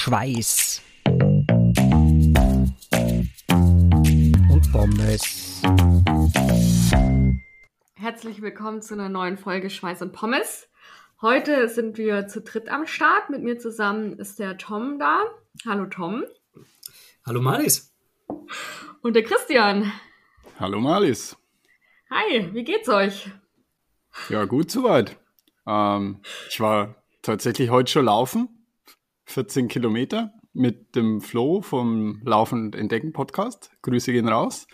Schweiß und Pommes. Herzlich willkommen zu einer neuen Folge Schweiß und Pommes. Heute sind wir zu dritt am Start. Mit mir zusammen ist der Tom da. Hallo Tom. Hallo Maris. Und der Christian. Hallo Malis. Hi, wie geht's euch? Ja, gut soweit. Ähm, ich war tatsächlich heute schon laufen. 14 Kilometer mit dem Flo vom Laufen und Entdecken Podcast. Grüße gehen raus.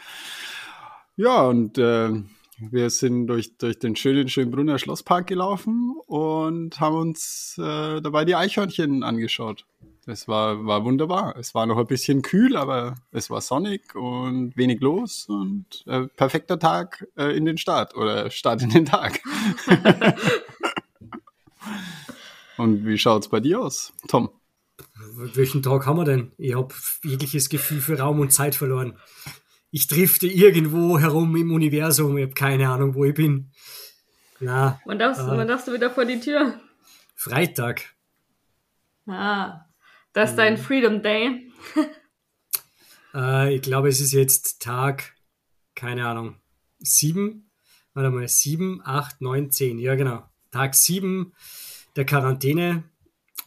Ja, und äh, wir sind durch, durch den schönen Schönbrunner Schlosspark gelaufen und haben uns äh, dabei die Eichhörnchen angeschaut. Es war, war wunderbar. Es war noch ein bisschen kühl, aber es war sonnig und wenig los und äh, perfekter Tag äh, in den Start oder Start in den Tag. und wie schaut's bei dir aus, Tom? Welchen Tag haben wir denn? Ich habe jegliches Gefühl für Raum und Zeit verloren. Ich drifte irgendwo herum im Universum. Ich habe keine Ahnung, wo ich bin. Na, wann, darfst, äh, wann darfst du wieder vor die Tür? Freitag. Ah, das ist dein Freedom Day. äh, ich glaube, es ist jetzt Tag, keine Ahnung, sieben, warte mal, sieben, acht, neun, zehn, ja genau. Tag sieben der Quarantäne.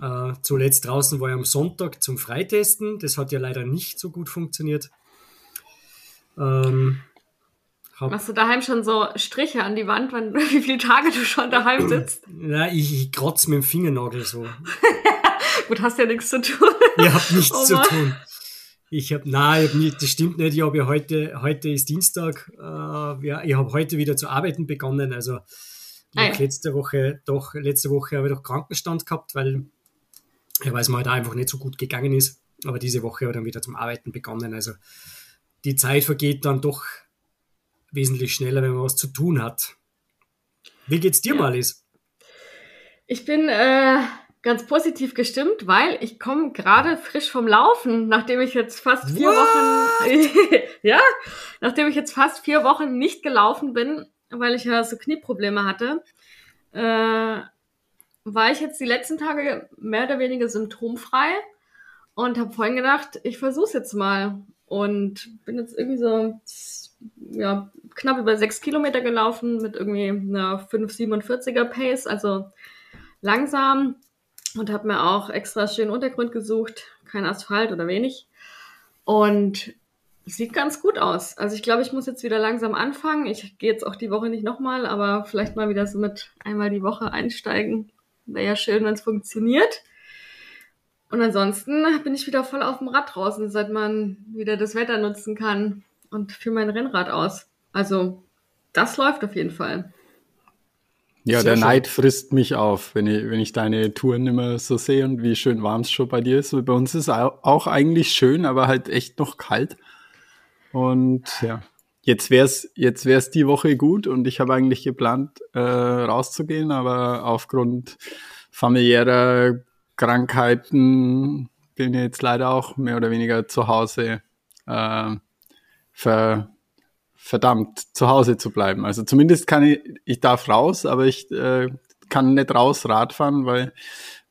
Äh, zuletzt draußen war ich am Sonntag zum Freitesten. Das hat ja leider nicht so gut funktioniert. Ähm, Machst du daheim schon so Striche an die Wand, wenn, wie viele Tage du schon daheim sitzt? Ja, ich, ich kratze mit dem Fingernagel so. Gut, hast ja nichts zu tun. Ich hab nichts oh zu tun. Ich habe, nein, ich hab nicht, das stimmt nicht. Ich habe ja heute, heute ist Dienstag. Äh, ja, ich habe heute wieder zu arbeiten begonnen. Also ah, ja. letzte Woche doch, letzte Woche habe ich doch Krankenstand gehabt, weil weil es mir halt einfach nicht so gut gegangen ist. Aber diese Woche habe ich dann wieder zum Arbeiten begonnen. Also die Zeit vergeht dann doch wesentlich schneller, wenn man was zu tun hat. Wie geht's dir, ja. Malis? Ich bin äh, ganz positiv gestimmt, weil ich komme gerade frisch vom Laufen, nachdem ich jetzt fast vier What? Wochen, ja, nachdem ich jetzt fast vier Wochen nicht gelaufen bin, weil ich ja so Knieprobleme hatte. Äh, war ich jetzt die letzten Tage mehr oder weniger symptomfrei und habe vorhin gedacht, ich versuche es jetzt mal. Und bin jetzt irgendwie so ja, knapp über sechs Kilometer gelaufen mit irgendwie einer 5,47er Pace, also langsam. Und habe mir auch extra schönen Untergrund gesucht, kein Asphalt oder wenig. Und sieht ganz gut aus. Also ich glaube, ich muss jetzt wieder langsam anfangen. Ich gehe jetzt auch die Woche nicht nochmal, aber vielleicht mal wieder so mit einmal die Woche einsteigen. Wäre ja schön, wenn es funktioniert. Und ansonsten bin ich wieder voll auf dem Rad draußen, seit man wieder das Wetter nutzen kann und für mein Rennrad aus. Also das läuft auf jeden Fall. Ja, Sehr der schön. Neid frisst mich auf, wenn ich, wenn ich deine Touren immer so sehe und wie schön warm es schon bei dir ist. bei uns ist es auch eigentlich schön, aber halt echt noch kalt. Und ja, jetzt wär's jetzt wär's die Woche gut und ich habe eigentlich geplant äh, rauszugehen, aber aufgrund familiärer Krankheiten bin ich jetzt leider auch mehr oder weniger zu Hause äh, ver, verdammt zu Hause zu bleiben. Also zumindest kann ich, ich darf raus, aber ich äh, kann nicht raus Radfahren, weil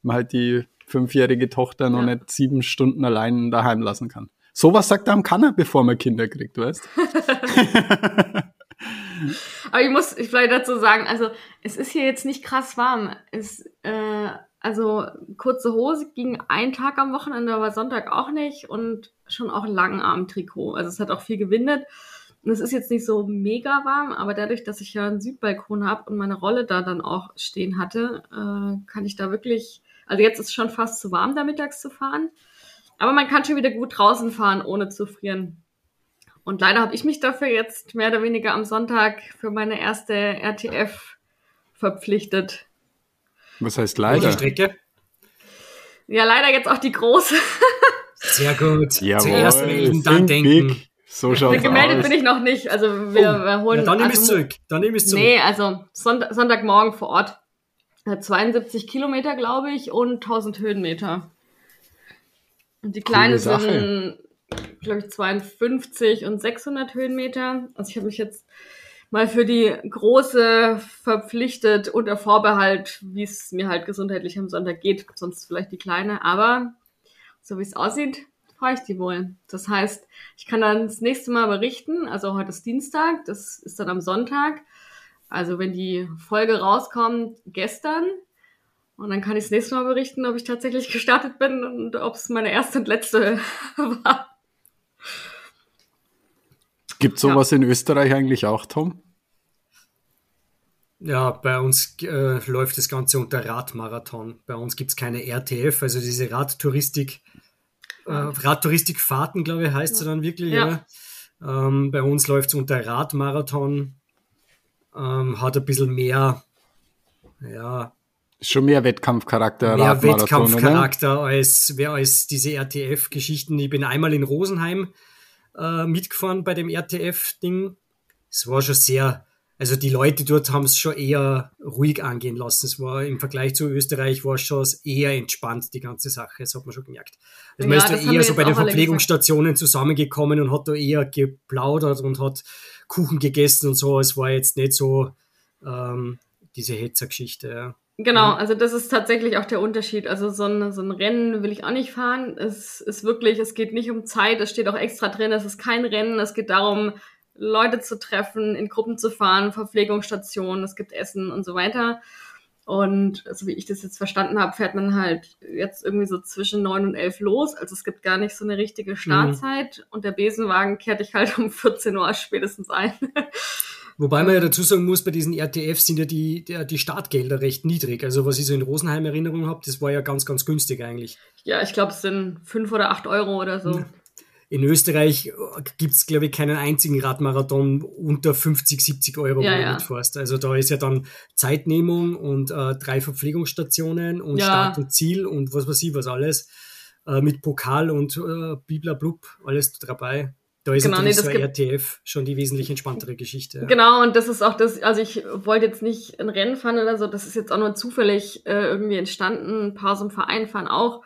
man halt die fünfjährige Tochter noch ja. nicht sieben Stunden allein daheim lassen kann. Sowas sagt einem keiner, bevor man Kinder kriegt, weißt? Aber ich muss vielleicht dazu sagen, also es ist hier jetzt nicht krass warm. Es, äh, also kurze Hose ging ein Tag am Wochenende, aber Sonntag auch nicht und schon auch Langarm-Trikot. Also es hat auch viel gewindet. Und es ist jetzt nicht so mega warm, aber dadurch, dass ich ja einen Südbalkon habe und meine Rolle da dann auch stehen hatte, äh, kann ich da wirklich, also jetzt ist es schon fast zu warm, da mittags zu fahren. Aber man kann schon wieder gut draußen fahren, ohne zu frieren. Und leider habe ich mich dafür jetzt mehr oder weniger am Sonntag für meine erste RTF verpflichtet. Was heißt leider? Strecke? Ja, leider jetzt auch die große. Sehr gut. Jawohl. Zuerst melden, dann denken. Big. So schaut's Gemeldet aus. bin ich noch nicht. Also wir, oh, wir holen. Ja, dann nehme ich also, zurück. Dann nehme ich zurück. Nee, also Sonntag, Sonntagmorgen vor Ort. 72 Kilometer, glaube ich, und 1000 Höhenmeter. Und die kleine sind, glaube ich, 52 und 600 Höhenmeter. Also ich habe mich jetzt mal für die große verpflichtet unter Vorbehalt, wie es mir halt gesundheitlich am Sonntag geht, sonst vielleicht die kleine. Aber so wie es aussieht, fahre ich die wohl. Das heißt, ich kann dann das nächste Mal berichten. Also heute ist Dienstag, das ist dann am Sonntag. Also wenn die Folge rauskommt, gestern. Und dann kann ich das nächste Mal berichten, ob ich tatsächlich gestartet bin und ob es meine erste und letzte war. Gibt sowas ja. in Österreich eigentlich auch, Tom? Ja, bei uns äh, läuft das Ganze unter Radmarathon. Bei uns gibt es keine RTF, also diese Radtouristik, äh, Radtouristikfahrten, glaube ich, heißt ja. sie dann wirklich. Ja. ja. Ähm, bei uns läuft es unter Radmarathon, ähm, hat ein bisschen mehr, ja. Schon mehr Wettkampfcharakter. Mehr Wettkampfcharakter als, als diese RTF-Geschichten. Ich bin einmal in Rosenheim äh, mitgefahren bei dem RTF-Ding. Es war schon sehr, also die Leute dort haben es schon eher ruhig angehen lassen. Es war im Vergleich zu Österreich war es schon eher entspannt, die ganze Sache. Das hat man schon gemerkt. Also ja, man ist da eher so bei den Verpflegungsstationen zusammengekommen und hat da eher geplaudert und hat Kuchen gegessen und so. Es war jetzt nicht so ähm, diese Hetzergeschichte. Ja. Genau, also das ist tatsächlich auch der Unterschied. Also so ein, so ein Rennen will ich auch nicht fahren. Es ist wirklich, es geht nicht um Zeit, es steht auch extra drin, es ist kein Rennen, es geht darum, Leute zu treffen, in Gruppen zu fahren, Verpflegungsstationen, es gibt Essen und so weiter. Und so wie ich das jetzt verstanden habe, fährt man halt jetzt irgendwie so zwischen neun und elf los. Also es gibt gar nicht so eine richtige mhm. Startzeit. Mhm. Und der Besenwagen kehrt dich halt um 14 Uhr spätestens ein. Wobei man ja dazu sagen muss, bei diesen RTF sind ja die, die Startgelder recht niedrig. Also was ich so in Rosenheim Erinnerung habe, das war ja ganz, ganz günstig eigentlich. Ja, ich glaube, es sind fünf oder acht Euro oder so. In Österreich gibt es, glaube ich, keinen einzigen Radmarathon unter 50, 70 Euro, ja, ja. mitfährst. Also da ist ja dann Zeitnehmung und äh, drei Verpflegungsstationen und ja. Start und Ziel und was weiß ich was alles. Äh, mit Pokal und äh, Biblablub, alles dabei. Da ist genau, natürlich nee, so RTF schon die wesentlich entspanntere Geschichte. Ja. Genau, und das ist auch das, also ich wollte jetzt nicht ein Rennen fahren oder so, das ist jetzt auch nur zufällig äh, irgendwie entstanden. Ein paar so im Verein fahren auch.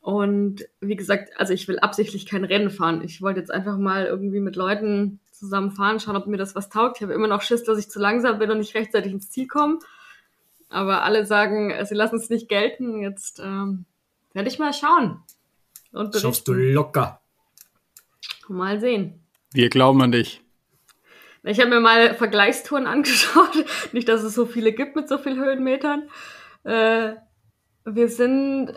Und wie gesagt, also ich will absichtlich kein Rennen fahren. Ich wollte jetzt einfach mal irgendwie mit Leuten zusammen fahren, schauen, ob mir das was taugt. Ich habe immer noch Schiss, dass ich zu langsam bin und nicht rechtzeitig ins Ziel komme. Aber alle sagen, sie lassen es nicht gelten. Jetzt ähm, werde ich mal schauen. Und Schaffst du locker. Mal sehen. Wir glauben an dich. Ich habe mir mal Vergleichstouren angeschaut. Nicht, dass es so viele gibt mit so vielen Höhenmetern. Äh, wir sind,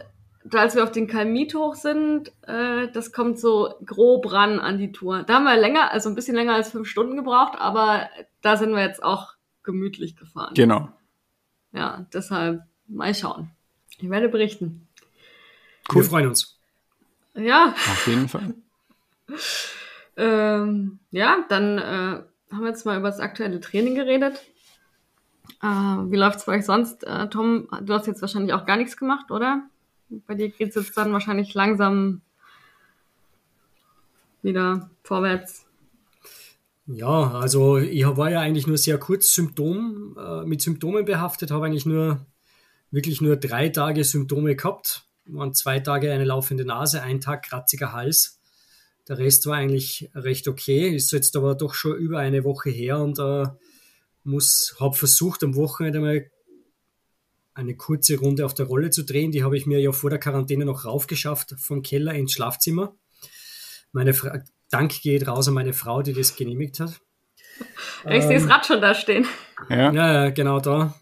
als wir auf den Kalmit hoch sind, äh, das kommt so grob ran an die Tour. Da haben wir länger, also ein bisschen länger als fünf Stunden gebraucht, aber da sind wir jetzt auch gemütlich gefahren. Genau. Ja, deshalb mal schauen. Ich werde berichten. Cool. Wir freuen uns. Ja. Auf jeden Fall. Ähm, ja, dann äh, haben wir jetzt mal über das aktuelle Training geredet. Äh, wie läuft es bei euch sonst? Äh, Tom, du hast jetzt wahrscheinlich auch gar nichts gemacht, oder? Bei dir geht es jetzt dann wahrscheinlich langsam wieder vorwärts. Ja, also ich war ja eigentlich nur sehr kurz Symptom, äh, mit Symptomen behaftet, habe eigentlich nur wirklich nur drei Tage Symptome gehabt. Waren zwei Tage eine laufende Nase, ein Tag kratziger Hals. Der Rest war eigentlich recht okay, ist jetzt aber doch schon über eine Woche her und äh, muss, habe versucht am Wochenende mal eine kurze Runde auf der Rolle zu drehen. Die habe ich mir ja vor der Quarantäne noch raufgeschafft vom Keller ins Schlafzimmer. Meine Fra Dank geht raus an meine Frau, die das genehmigt hat. Ich ähm, sehe das Rad schon da stehen. Ja, ja genau da.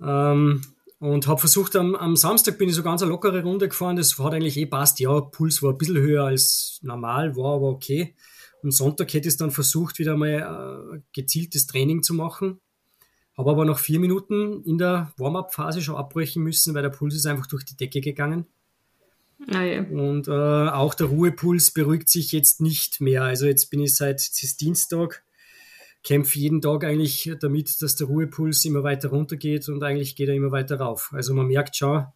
Ähm, und habe versucht, am, am Samstag bin ich so ganz eine lockere Runde gefahren. Das hat eigentlich eh passt. Ja, Puls war ein bisschen höher als normal, war aber okay. Am Sonntag hätte ich es dann versucht, wieder mal äh, gezieltes Training zu machen. Habe aber nach vier Minuten in der Warm-up-Phase schon abbrechen müssen, weil der Puls ist einfach durch die Decke gegangen. Ah, ja. Und äh, auch der Ruhepuls beruhigt sich jetzt nicht mehr. Also jetzt bin ich seit Dienstag kämpfe jeden Tag eigentlich damit, dass der Ruhepuls immer weiter runtergeht und eigentlich geht er immer weiter rauf. Also man merkt schon,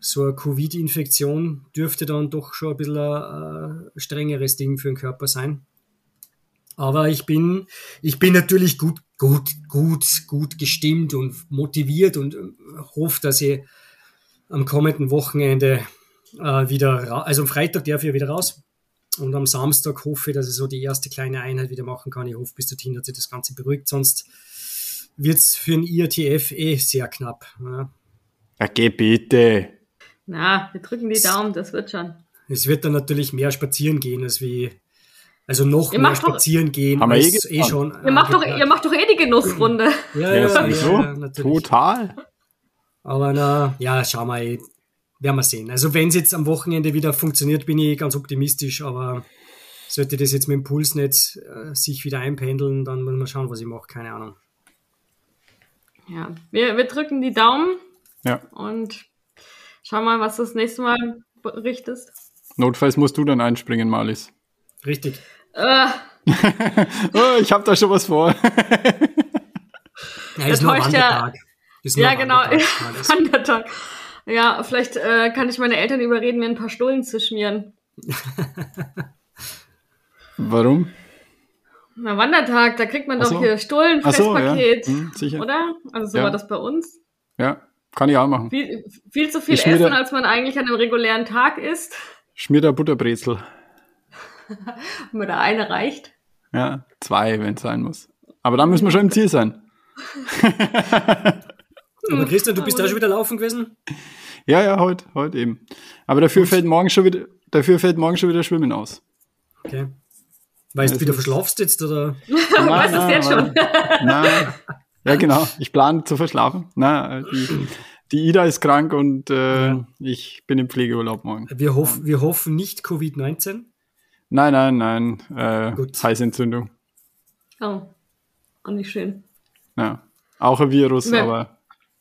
so eine Covid-Infektion dürfte dann doch schon ein bisschen ein, ein strengeres Ding für den Körper sein. Aber ich bin, ich bin natürlich gut, gut, gut, gut gestimmt und motiviert und hoffe, dass ich am kommenden Wochenende äh, wieder, also am Freitag darf ich wieder raus. Und am Samstag hoffe ich, dass ich so die erste kleine Einheit wieder machen kann. Ich hoffe, bis dorthin hat sich das Ganze beruhigt. Sonst wird es für ein IATF eh sehr knapp. Ja. Okay, bitte. Na, wir drücken die Daumen, das wird schon. Es wird dann natürlich mehr spazieren gehen, als wie, also noch ihr mehr spazieren doch, gehen, haben wir eh, eh schon. Ihr macht, doch, ihr macht doch eh die Genussrunde. ja, ja, ja, ja, ja Total. Aber na, ja, schau mal, werden wir sehen. Also wenn es jetzt am Wochenende wieder funktioniert, bin ich ganz optimistisch, aber sollte das jetzt mit dem Pulsnetz äh, sich wieder einpendeln, dann muss man schauen, was ich mache, keine Ahnung. Ja, wir, wir drücken die Daumen. Ja. Und schau mal, was du das nächste Mal berichtest. Notfalls musst du dann einspringen, Malis. Richtig. Äh. oh, ich habe da schon was vor. ja, ist nur ja, ist nur ja genau, Wandertag. Ja, vielleicht äh, kann ich meine Eltern überreden, mir ein paar Stullen zu schmieren. Warum? Na, Wandertag, da kriegt man doch so. hier Stullen, Festpaket, so, ja. hm, sicher. oder? Also so ja. war das bei uns. Ja, kann ich auch machen. Viel, viel zu viel essen, da, als man eigentlich an einem regulären Tag isst. Schmier da Butterbrezel. Wenn da eine reicht. Ja, zwei, wenn es sein muss. Aber dann müssen wir schon im Ziel sein. Aber Christian, du bist da schon wieder laufen gewesen? Ja, ja, heute, heute eben. Aber dafür fällt morgen schon wieder, dafür fällt morgen schon wieder Schwimmen aus. Okay. Weil du wieder verschlafst jetzt, oder? Nein, weißt du es jetzt schon? Nein. Ja, genau. Ich plane zu verschlafen. Nein, die, die Ida ist krank und äh, ja. ich bin im Pflegeurlaub morgen. Wir, hoff, wir hoffen nicht Covid-19. Nein, nein, nein. Äh, Gut. Heißentzündung. Oh, auch nicht schön. Ja, auch ein Virus, ja. aber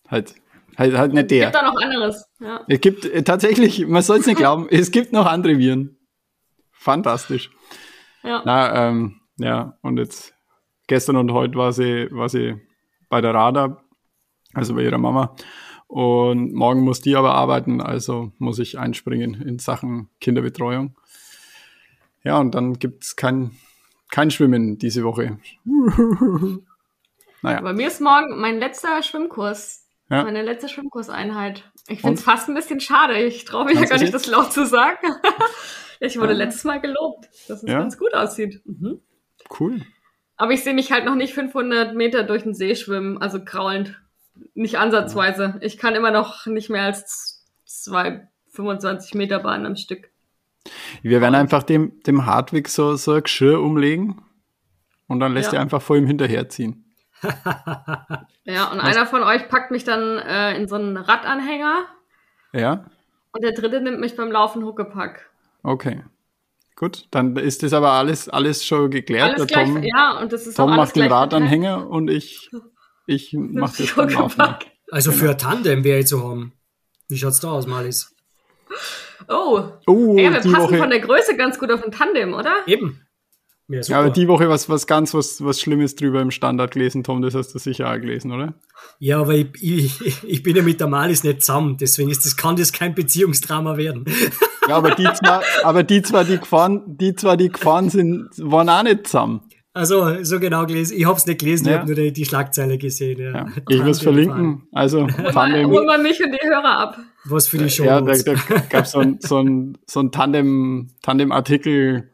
halt, halt, halt nicht der. Es gibt da noch anderes. Ja. Es gibt äh, tatsächlich, man soll es nicht glauben, es gibt noch andere Viren. Fantastisch. Ja. Na, ähm, ja, und jetzt gestern und heute war sie, war sie bei der RADA, also bei ihrer Mama. Und morgen muss die aber arbeiten, also muss ich einspringen in Sachen Kinderbetreuung. Ja, und dann gibt's kein, kein Schwimmen diese Woche. naja. Bei mir ist morgen mein letzter Schwimmkurs. Ja. Meine letzte Schwimmkurseinheit. Ich finde es fast ein bisschen schade. Ich traue mich ja gar nicht, das laut zu sagen. ich wurde ja. letztes Mal gelobt, dass es ja. ganz gut aussieht. Mhm. Cool. Aber ich sehe mich halt noch nicht 500 Meter durch den See schwimmen, also kraulend. Nicht ansatzweise. Ich kann immer noch nicht mehr als zwei 25 Meter Bahnen am Stück. Wir werden einfach dem, dem Hartwig so, so ein Geschirr umlegen und dann lässt ja. er einfach vor ihm hinterherziehen. ja, und Was? einer von euch packt mich dann äh, in so einen Radanhänger. Ja. Und der dritte nimmt mich beim Laufen Huckepack. Okay. Gut, dann ist das aber alles, alles schon geklärt. Alles gleich, Tom, ja, und das ist Tom macht den Radanhänger und ich, ich mache das beim Laufen. Also für ein Tandem wäre ich zu haben. Wie schaut's da aus, Malis? Oh, oh ja, wir passen Woche. von der Größe ganz gut auf ein Tandem, oder? Eben. Ja, ja, aber die Woche was, was ganz was, was Schlimmes drüber im Standard gelesen, Tom, das hast du sicher auch gelesen, oder? Ja, aber ich, ich, ich bin ja mit der Malis nicht zusammen, deswegen ist das, kann das kein Beziehungsdrama werden. Ja, aber die zwar, aber die zwar, die gefahren, die zwar, die gefahren sind, waren auch nicht zusammen. Also, so genau gelesen. Ich habe es nicht gelesen, ja. ich habe nur die, die, Schlagzeile gesehen. Ja. Ja. Ich es verlinken. Also, hol mal, hol mal mich und die Hörer ab. Was für die Show. Ja, da, da gab es so ein, so ein, so ein Tandem, Tandem-Artikel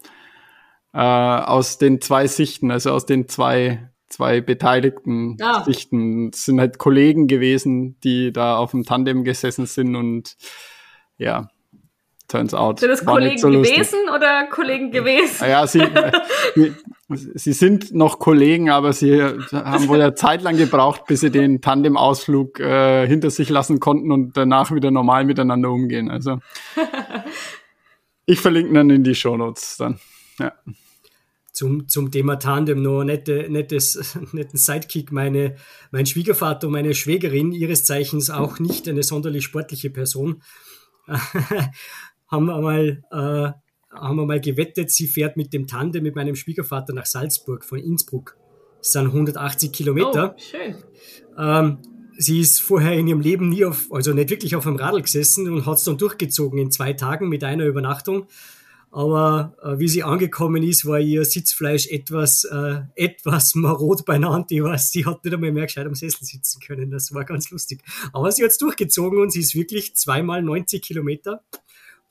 äh, aus den zwei Sichten, also aus den zwei, zwei beteiligten ja. Sichten. Es sind halt Kollegen gewesen, die da auf dem Tandem gesessen sind und ja, turns out. Sind das Kollegen so gewesen oder Kollegen gewesen? Ja, sie, sie sind noch Kollegen, aber sie haben wohl eine Zeit lang gebraucht, bis sie den Tandem-Ausflug äh, hinter sich lassen konnten und danach wieder normal miteinander umgehen. Also ich verlinke dann in die Shownotes dann. Ja zum, zum Thema Tandem noch nette, nettes, netten Sidekick. Meine, mein Schwiegervater und meine Schwägerin, ihres Zeichens auch nicht eine sonderlich sportliche Person, haben wir mal, äh, haben wir mal gewettet, sie fährt mit dem Tandem mit meinem Schwiegervater nach Salzburg von Innsbruck. Das sind 180 Kilometer. Oh, schön. Ähm, sie ist vorher in ihrem Leben nie auf, also nicht wirklich auf einem Radl gesessen und hat es dann durchgezogen in zwei Tagen mit einer Übernachtung. Aber äh, wie sie angekommen ist, war ihr Sitzfleisch etwas, äh, etwas marot beieinander. Ich weiß, sie hat nicht einmal mehr gescheit am Sessel sitzen können. Das war ganz lustig. Aber sie hat es durchgezogen und sie ist wirklich zweimal 90 Kilometer.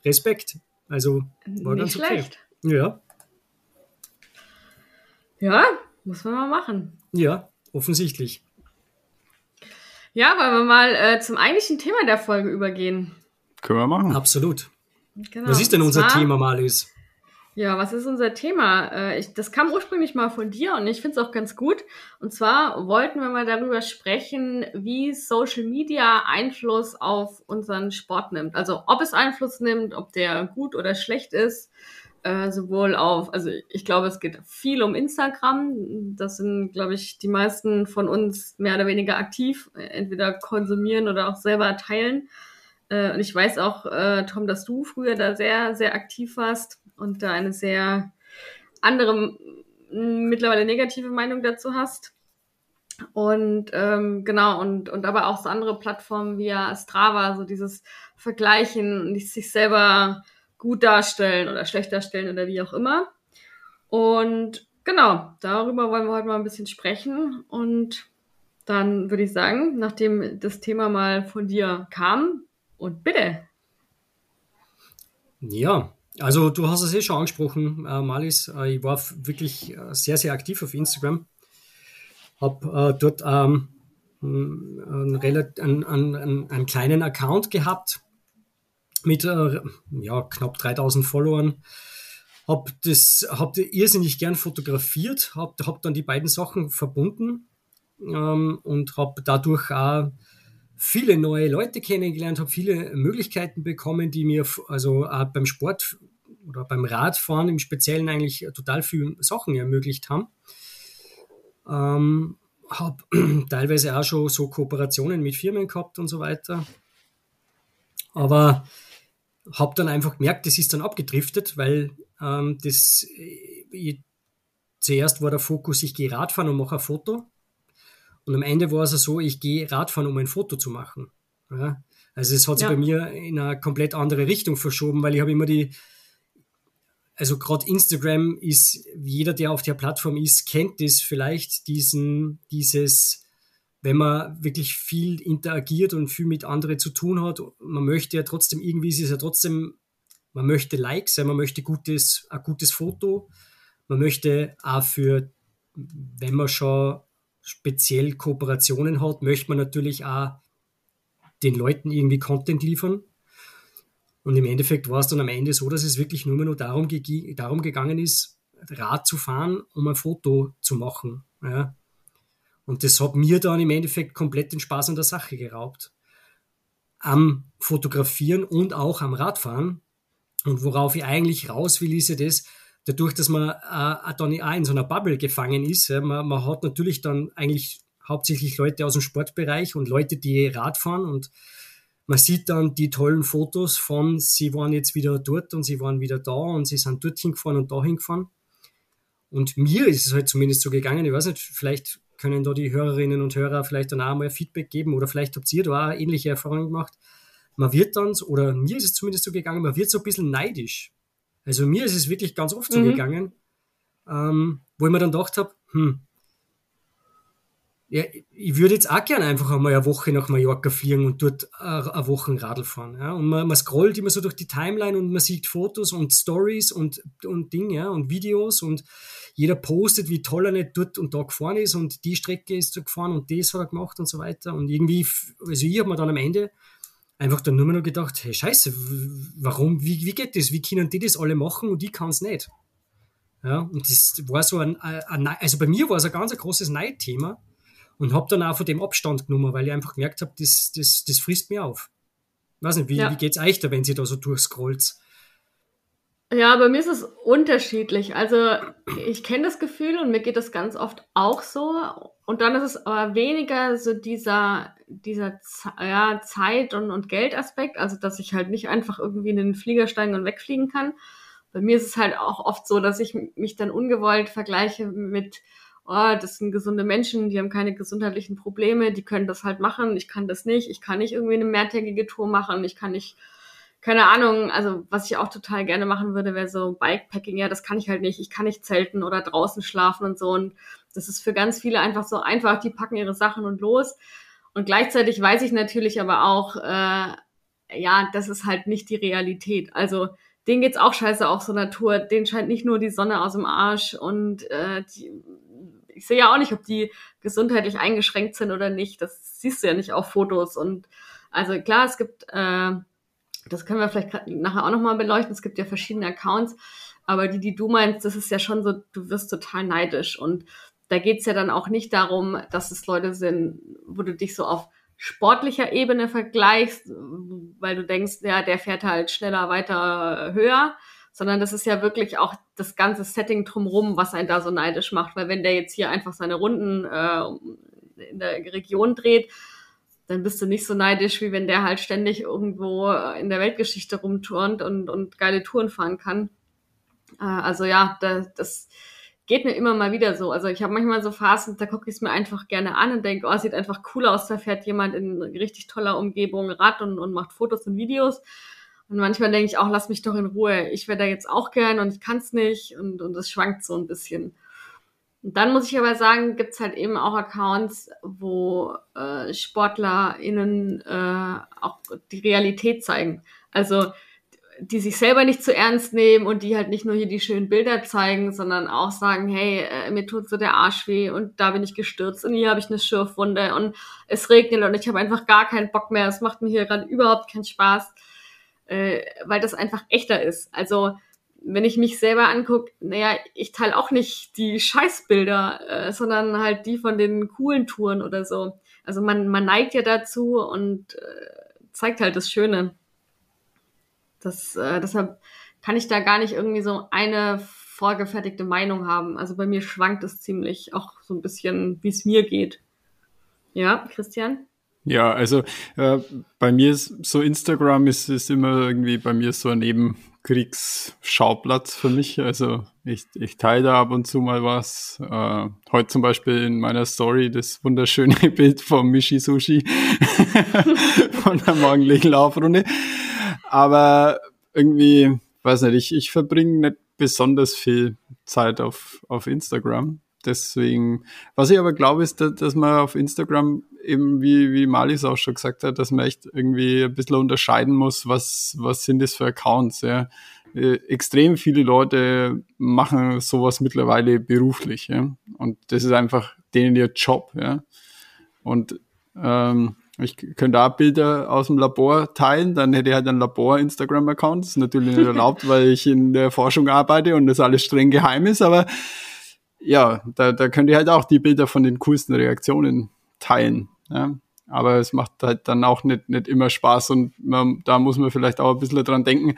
Respekt. Also war nicht ganz schlecht. Okay. Ja. Ja, muss man mal machen. Ja, offensichtlich. Ja, wollen wir mal äh, zum eigentlichen Thema der Folge übergehen. Können wir machen. Absolut. Genau. Was ist denn unser zwar, Thema, Malis? Ja, was ist unser Thema? Äh, ich, das kam ursprünglich mal von dir und ich finde es auch ganz gut. Und zwar wollten wir mal darüber sprechen, wie Social Media Einfluss auf unseren Sport nimmt. Also ob es Einfluss nimmt, ob der gut oder schlecht ist. Äh, sowohl auf, also ich glaube, es geht viel um Instagram. Das sind, glaube ich, die meisten von uns mehr oder weniger aktiv, entweder konsumieren oder auch selber teilen. Äh, und ich weiß auch, äh, Tom, dass du früher da sehr, sehr aktiv warst und da eine sehr andere, mittlerweile negative Meinung dazu hast. Und ähm, genau, und, und aber auch so andere Plattformen wie Strava, so dieses Vergleichen und sich selber gut darstellen oder schlecht darstellen oder wie auch immer. Und genau, darüber wollen wir heute mal ein bisschen sprechen. Und dann würde ich sagen, nachdem das Thema mal von dir kam, und bitte. Ja, also du hast es eh schon angesprochen, äh, Malis. Äh, ich war wirklich äh, sehr, sehr aktiv auf Instagram. Habe äh, dort ähm, einen, einen, einen, einen, kleinen Account gehabt mit äh, ja, knapp 3000 Followern. Habe das hab irrsinnig gern fotografiert, habe hab dann die beiden Sachen verbunden ähm, und habe dadurch auch viele neue Leute kennengelernt, habe viele Möglichkeiten bekommen, die mir also auch beim Sport oder beim Radfahren im Speziellen eigentlich total viele Sachen ermöglicht haben. Ähm, habe teilweise auch schon so Kooperationen mit Firmen gehabt und so weiter. Aber habe dann einfach gemerkt, das ist dann abgedriftet, weil ähm, das ich, zuerst war der Fokus, ich gehe Radfahren und mache ein Foto. Und am Ende war es so, ich gehe Radfahren, um ein Foto zu machen. Ja? Also es hat sich ja. bei mir in eine komplett andere Richtung verschoben, weil ich habe immer die, also gerade Instagram ist, jeder, der auf der Plattform ist, kennt das vielleicht, diesen, dieses, wenn man wirklich viel interagiert und viel mit anderen zu tun hat, man möchte ja trotzdem, irgendwie ist es ja trotzdem, man möchte Likes, man möchte gutes, ein gutes Foto, man möchte auch für, wenn man schon speziell Kooperationen hat, möchte man natürlich auch den Leuten irgendwie Content liefern. Und im Endeffekt war es dann am Ende so, dass es wirklich nur mehr nur darum, ge darum gegangen ist, Rad zu fahren, um ein Foto zu machen. Ja. Und das hat mir dann im Endeffekt komplett den Spaß an der Sache geraubt. Am Fotografieren und auch am Radfahren. Und worauf ich eigentlich raus will, ist ja das, dadurch, dass man äh, dann auch in so einer Bubble gefangen ist, ja, man, man hat natürlich dann eigentlich hauptsächlich Leute aus dem Sportbereich und Leute, die Rad fahren und man sieht dann die tollen Fotos von, sie waren jetzt wieder dort und sie waren wieder da und sie sind dorthin gefahren und dahin gefahren. Und mir ist es halt zumindest so gegangen, ich weiß nicht, vielleicht können da die Hörerinnen und Hörer vielleicht dann auch mal Feedback geben oder vielleicht habt ihr da auch ähnliche Erfahrungen gemacht. Man wird dann, oder mir ist es zumindest so gegangen, man wird so ein bisschen neidisch. Also mir ist es wirklich ganz oft so mhm. gegangen, ähm, wo ich mir dann gedacht habe, hm, ja, ich würde jetzt auch gerne einfach einmal eine Woche nach Mallorca fliegen und dort eine Woche Radl fahren. Ja? Und man, man scrollt immer so durch die Timeline und man sieht Fotos und Stories und, und Dinge ja? und Videos und jeder postet, wie toll er nicht dort und da gefahren ist und die Strecke ist so gefahren und das hat er gemacht und so weiter. Und irgendwie, also ich habe mir dann am Ende einfach dann nur noch gedacht, hey Scheiße, warum, wie, wie geht das? Wie können die das alle machen und ich kann es nicht? Ja, und das war so ein, ein, also bei mir war es ein ganz ein großes Neidthema und habe dann auch von dem Abstand genommen, weil ich einfach gemerkt habe, das, das, das frisst mir auf. Ich weiß nicht, wie, ja. wie geht es euch da, wenn sie da so durchscrollt? Ja, bei mir ist es unterschiedlich. Also ich kenne das Gefühl und mir geht das ganz oft auch so. Und dann ist es aber weniger so dieser, dieser ja, Zeit- und, und Geldaspekt, also dass ich halt nicht einfach irgendwie in den Flieger steigen und wegfliegen kann. Bei mir ist es halt auch oft so, dass ich mich dann ungewollt vergleiche mit oh, das sind gesunde Menschen, die haben keine gesundheitlichen Probleme, die können das halt machen, ich kann das nicht, ich kann nicht irgendwie eine mehrtägige Tour machen, ich kann nicht, keine Ahnung, also was ich auch total gerne machen würde, wäre so Bikepacking, ja, das kann ich halt nicht, ich kann nicht zelten oder draußen schlafen und so und das ist für ganz viele einfach so einfach, die packen ihre Sachen und los und gleichzeitig weiß ich natürlich aber auch, äh, ja, das ist halt nicht die Realität, also denen geht's auch scheiße auf so Tour. Denen scheint nicht nur die Sonne aus dem Arsch und äh, die, ich sehe ja auch nicht, ob die gesundheitlich eingeschränkt sind oder nicht. Das siehst du ja nicht auf Fotos. Und also klar, es gibt äh, Das können wir vielleicht nachher auch nochmal beleuchten. Es gibt ja verschiedene Accounts, aber die, die du meinst, das ist ja schon so, du wirst total neidisch. Und da geht's ja dann auch nicht darum, dass es Leute sind, wo du dich so auf sportlicher Ebene vergleichst, weil du denkst, ja, der fährt halt schneller, weiter, höher, sondern das ist ja wirklich auch das ganze Setting drumrum, was einen da so neidisch macht. Weil wenn der jetzt hier einfach seine Runden äh, in der Region dreht, dann bist du nicht so neidisch, wie wenn der halt ständig irgendwo in der Weltgeschichte rumturnt und, und geile Touren fahren kann. Äh, also ja, das, das geht mir immer mal wieder so. Also ich habe manchmal so Phasen, da gucke ich es mir einfach gerne an und denke, oh, sieht einfach cool aus, da fährt jemand in richtig toller Umgebung Rad und, und macht Fotos und Videos. Und manchmal denke ich auch, lass mich doch in Ruhe. Ich wäre da jetzt auch gern und ich kann es nicht und, und es schwankt so ein bisschen. Und dann muss ich aber sagen, gibt's halt eben auch Accounts, wo äh, SportlerInnen äh, auch die Realität zeigen. Also die sich selber nicht zu ernst nehmen und die halt nicht nur hier die schönen Bilder zeigen, sondern auch sagen, hey, äh, mir tut so der Arsch weh und da bin ich gestürzt und hier habe ich eine Schürfwunde und es regnet und ich habe einfach gar keinen Bock mehr. Es macht mir hier gerade überhaupt keinen Spaß, äh, weil das einfach echter ist. Also wenn ich mich selber angucke, naja, ich teile auch nicht die Scheißbilder, äh, sondern halt die von den coolen Touren oder so. Also man, man neigt ja dazu und äh, zeigt halt das Schöne. Das, äh, deshalb kann ich da gar nicht irgendwie so eine vorgefertigte Meinung haben. Also bei mir schwankt es ziemlich, auch so ein bisschen, wie es mir geht. Ja, Christian? Ja, also äh, bei mir ist so Instagram ist, ist immer irgendwie bei mir so ein Nebenkriegsschauplatz für mich. Also ich, ich teile da ab und zu mal was. Äh, heute zum Beispiel in meiner Story das wunderschöne Bild vom Mishi Sushi von der morgendlichen Laufrunde. Aber irgendwie, weiß nicht, ich, ich verbringe nicht besonders viel Zeit auf, auf Instagram. Deswegen, was ich aber glaube, ist, dass, dass man auf Instagram eben, wie, wie Malis auch schon gesagt hat, dass man echt irgendwie ein bisschen unterscheiden muss, was, was sind das für Accounts, ja. Äh, extrem viele Leute machen sowas mittlerweile beruflich, ja. Und das ist einfach denen ihr Job, ja. Und ähm, ich könnte auch Bilder aus dem Labor teilen, dann hätte ich halt einen Labor-Instagram-Account. Das ist natürlich nicht erlaubt, weil ich in der Forschung arbeite und das alles streng geheim ist, aber ja, da, da könnt ihr halt auch die Bilder von den coolsten Reaktionen teilen. Ja. Aber es macht halt dann auch nicht, nicht immer Spaß und man, da muss man vielleicht auch ein bisschen dran denken,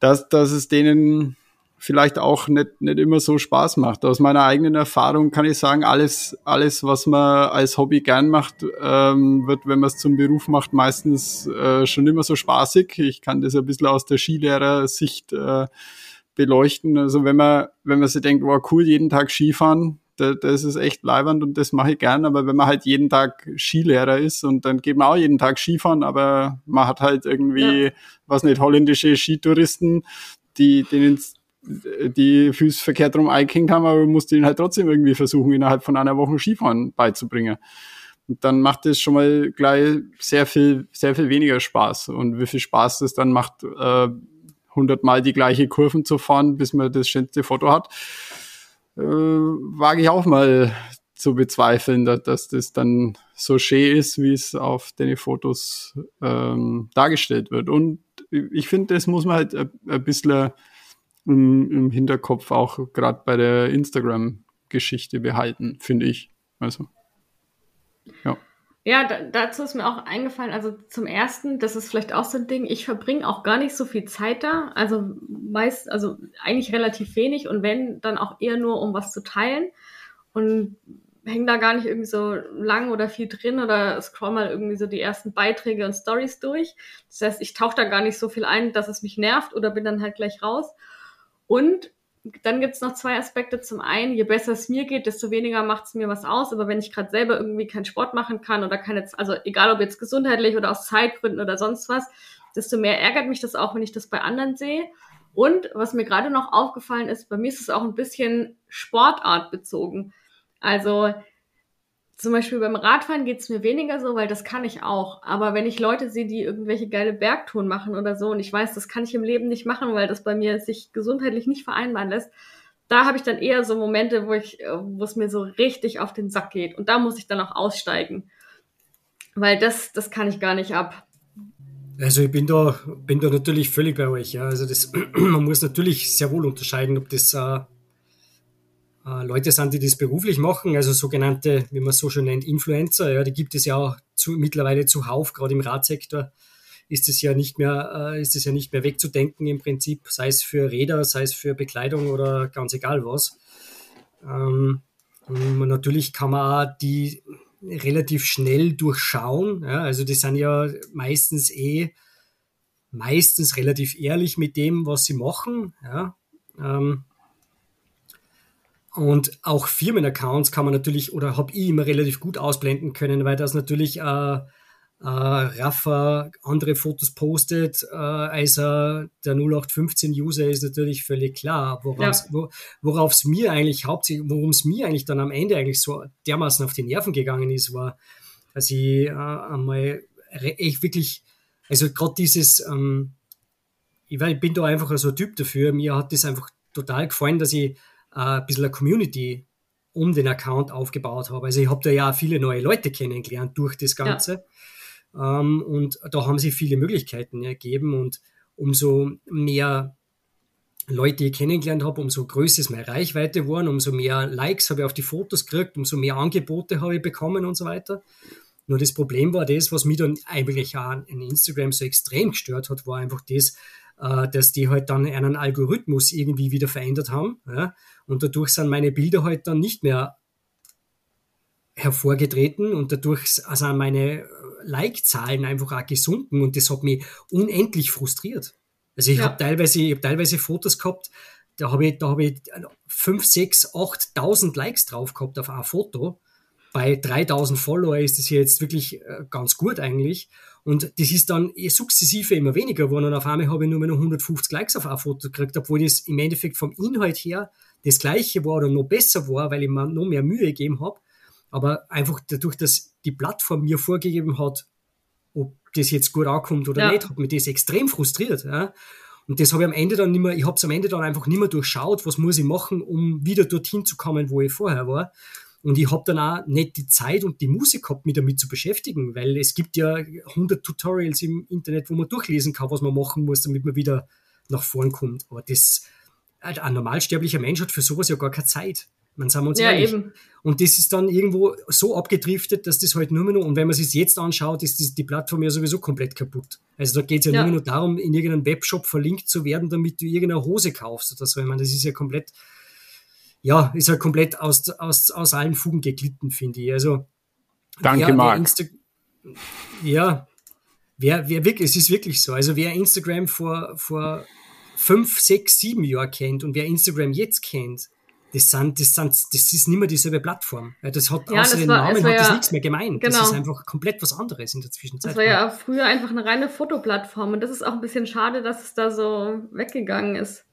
dass, dass es denen vielleicht auch nicht, nicht immer so Spaß macht. Aus meiner eigenen Erfahrung kann ich sagen, alles, alles was man als Hobby gern macht, ähm, wird, wenn man es zum Beruf macht, meistens äh, schon immer so spaßig. Ich kann das ein bisschen aus der Skilehrer-Sicht äh, beleuchten. Also wenn man, wenn man sich denkt, wow, cool, jeden Tag Skifahren, da, das ist echt leibernd und das mache ich gern, aber wenn man halt jeden Tag Skilehrer ist und dann geht man auch jeden Tag Skifahren, aber man hat halt irgendwie, ja. was nicht, holländische Skitouristen, die, denen die Füße verkehrt rum eingehängt haben, aber man musste ihnen halt trotzdem irgendwie versuchen, innerhalb von einer Woche Skifahren beizubringen. Und dann macht es schon mal gleich sehr viel, sehr viel weniger Spaß. Und wie viel Spaß das dann macht, äh, hundertmal die gleiche Kurven zu fahren, bis man das schönste Foto hat, äh, wage ich auch mal zu bezweifeln, dass, dass das dann so schön ist, wie es auf den Fotos ähm, dargestellt wird. Und ich finde, das muss man halt ein, bisschen im, im Hinterkopf auch gerade bei der Instagram-Geschichte behalten, finde ich. Also, ja. Ja, da, dazu ist mir auch eingefallen, also zum ersten, das ist vielleicht auch so ein Ding, ich verbringe auch gar nicht so viel Zeit da, also meist, also eigentlich relativ wenig und wenn, dann auch eher nur, um was zu teilen und hänge da gar nicht irgendwie so lang oder viel drin oder scroll mal irgendwie so die ersten Beiträge und Stories durch. Das heißt, ich tauche da gar nicht so viel ein, dass es mich nervt oder bin dann halt gleich raus. Und dann gibt's noch zwei Aspekte. Zum einen, je besser es mir geht, desto weniger macht's mir was aus. Aber wenn ich gerade selber irgendwie keinen Sport machen kann oder keine, also egal ob jetzt gesundheitlich oder aus Zeitgründen oder sonst was, desto mehr ärgert mich das auch, wenn ich das bei anderen sehe. Und was mir gerade noch aufgefallen ist, bei mir ist es auch ein bisschen sportartbezogen. Also zum Beispiel beim Radfahren geht's mir weniger so, weil das kann ich auch. Aber wenn ich Leute sehe, die irgendwelche geile Bergtouren machen oder so, und ich weiß, das kann ich im Leben nicht machen, weil das bei mir sich gesundheitlich nicht vereinbaren lässt, da habe ich dann eher so Momente, wo ich, wo es mir so richtig auf den Sack geht. Und da muss ich dann auch aussteigen. Weil das, das kann ich gar nicht ab. Also ich bin da, bin da natürlich völlig bei euch. Ja. Also das, man muss natürlich sehr wohl unterscheiden, ob das äh, äh, Leute sind, die das beruflich machen, also sogenannte, wie man es so schön nennt, Influencer. Ja, die gibt es ja auch zu, mittlerweile zuhauf, gerade im Radsektor ist es ja nicht mehr, äh, ja nicht mehr wegzudenken im Prinzip, sei es für Räder, sei es für Bekleidung oder ganz egal was. Ähm, natürlich kann man die relativ schnell durchschauen. Ja, also die sind ja meistens eh meistens relativ ehrlich mit dem, was sie machen. Ja. Ähm, und auch Firmenaccounts kann man natürlich oder habe ich immer relativ gut ausblenden können, weil das natürlich äh, äh, Rafa andere Fotos postet äh, als äh, der 0815-User ist natürlich völlig klar. Worauf ja. wo, es mir eigentlich hauptsächlich, worum es mir eigentlich dann am Ende eigentlich so dermaßen auf die Nerven gegangen ist, war, dass ich äh, einmal echt wirklich, also gerade dieses, ähm, ich, ich bin da einfach so ein Typ dafür, mir hat das einfach total gefallen, dass ich äh, ein bisschen eine Community um den Account aufgebaut habe. Also ich habe da ja viele neue Leute kennengelernt durch das Ganze. Ja. Ähm, und da haben sich viele Möglichkeiten ergeben und umso mehr Leute ich kennengelernt habe, umso größer ist meine Reichweite geworden, umso mehr Likes habe ich auf die Fotos gekriegt, umso mehr Angebote habe ich bekommen und so weiter. Nur das Problem war das, was mich dann eigentlich auch an Instagram so extrem gestört hat, war einfach das, äh, dass die halt dann einen Algorithmus irgendwie wieder verändert haben. Ja? Und dadurch sind meine Bilder halt dann nicht mehr hervorgetreten und dadurch sind meine Like-Zahlen einfach auch gesunken und das hat mich unendlich frustriert. Also ich ja. habe teilweise, ich hab teilweise Fotos gehabt, da habe ich, da habe ich 5, 6, 8.000 Likes drauf gehabt auf ein Foto. Bei 3000 Follower ist das jetzt wirklich äh, ganz gut eigentlich. Und das ist dann sukzessive immer weniger geworden und auf einmal habe ich nur noch 150 Likes auf ein Foto gekriegt, obwohl das im Endeffekt vom Inhalt her das gleiche war oder noch besser war, weil ich mir noch mehr Mühe gegeben habe. Aber einfach dadurch, dass die Plattform mir vorgegeben hat, ob das jetzt gut ankommt oder ja. nicht, hat mich das extrem frustriert. Ja. Und das habe ich am Ende dann nicht mehr, ich habe es am Ende dann einfach nicht mehr durchschaut, was muss ich machen, um wieder dorthin zu kommen, wo ich vorher war. Und ich habe dann auch nicht die Zeit und die Musik gehabt, mich damit zu beschäftigen, weil es gibt ja 100 Tutorials im Internet, wo man durchlesen kann, was man machen muss, damit man wieder nach vorn kommt. Aber das, ein normalsterblicher Mensch hat für sowas ja gar keine Zeit. Man sagen wir uns ja, ehrlich. Eben. Und das ist dann irgendwo so abgedriftet, dass das halt nur mehr noch, und wenn man sich jetzt anschaut, ist das, die Plattform ja sowieso komplett kaputt. Also da geht es ja, ja, nur noch darum, in irgendeinem Webshop verlinkt zu werden, damit du irgendeine Hose kaufst oder so. Ich meine, das ist ja komplett, ja, ist halt komplett aus, aus, aus allen Fugen geglitten, finde ich. Also, Danke, wer, Marc. ja, wer, wer wirklich, es ist wirklich so. Also wer Instagram vor, vor fünf, sechs, sieben Jahren kennt und wer Instagram jetzt kennt, das sind, das sind, das ist nicht mehr dieselbe Plattform. Das hat ja, außer den Namen hat das ja, nichts mehr gemeint. Genau. Das ist einfach komplett was anderes in der Zwischenzeit. Das war ja früher einfach eine reine Fotoplattform und das ist auch ein bisschen schade, dass es da so weggegangen ist.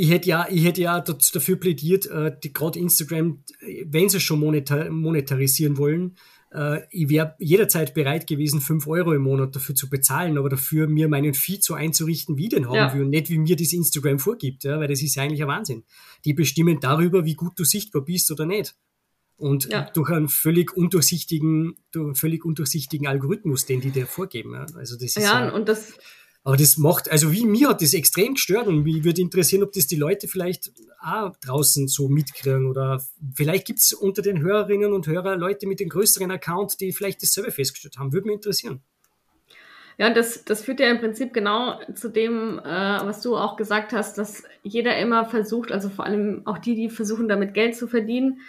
Ich hätte ja, ich hätte ja dafür plädiert, äh, gerade Instagram, wenn sie schon monetar monetarisieren wollen, äh, ich wäre jederzeit bereit gewesen, 5 Euro im Monat dafür zu bezahlen, aber dafür mir meinen Feed so einzurichten, wie ich den haben ja. will und nicht wie mir das Instagram vorgibt, ja, weil das ist ja eigentlich ein Wahnsinn. Die bestimmen darüber, wie gut du sichtbar bist oder nicht. Und ja. durch einen völlig undurchsichtigen, durch einen völlig undurchsichtigen Algorithmus, den die dir vorgeben. Also das ist ja und das, aber das macht, also wie mir hat das extrem gestört und mich würde interessieren, ob das die Leute vielleicht auch draußen so mitkriegen oder vielleicht gibt es unter den Hörerinnen und Hörern Leute mit dem größeren Account, die vielleicht dasselbe festgestellt haben. Würde mich interessieren. Ja, das, das führt ja im Prinzip genau zu dem, äh, was du auch gesagt hast, dass jeder immer versucht, also vor allem auch die, die versuchen, damit Geld zu verdienen,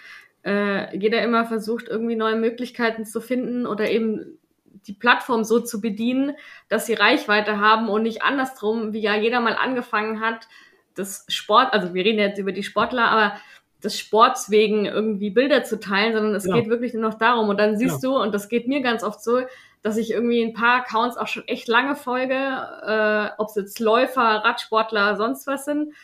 äh, jeder immer versucht, irgendwie neue Möglichkeiten zu finden oder eben die Plattform so zu bedienen, dass sie Reichweite haben und nicht andersrum, wie ja jeder mal angefangen hat, das Sport, also wir reden jetzt über die Sportler, aber des Sports wegen irgendwie Bilder zu teilen, sondern es ja. geht wirklich nur noch darum. Und dann siehst ja. du, und das geht mir ganz oft so, dass ich irgendwie ein paar Accounts auch schon echt lange folge, äh, ob es jetzt Läufer, Radsportler, sonst was sind,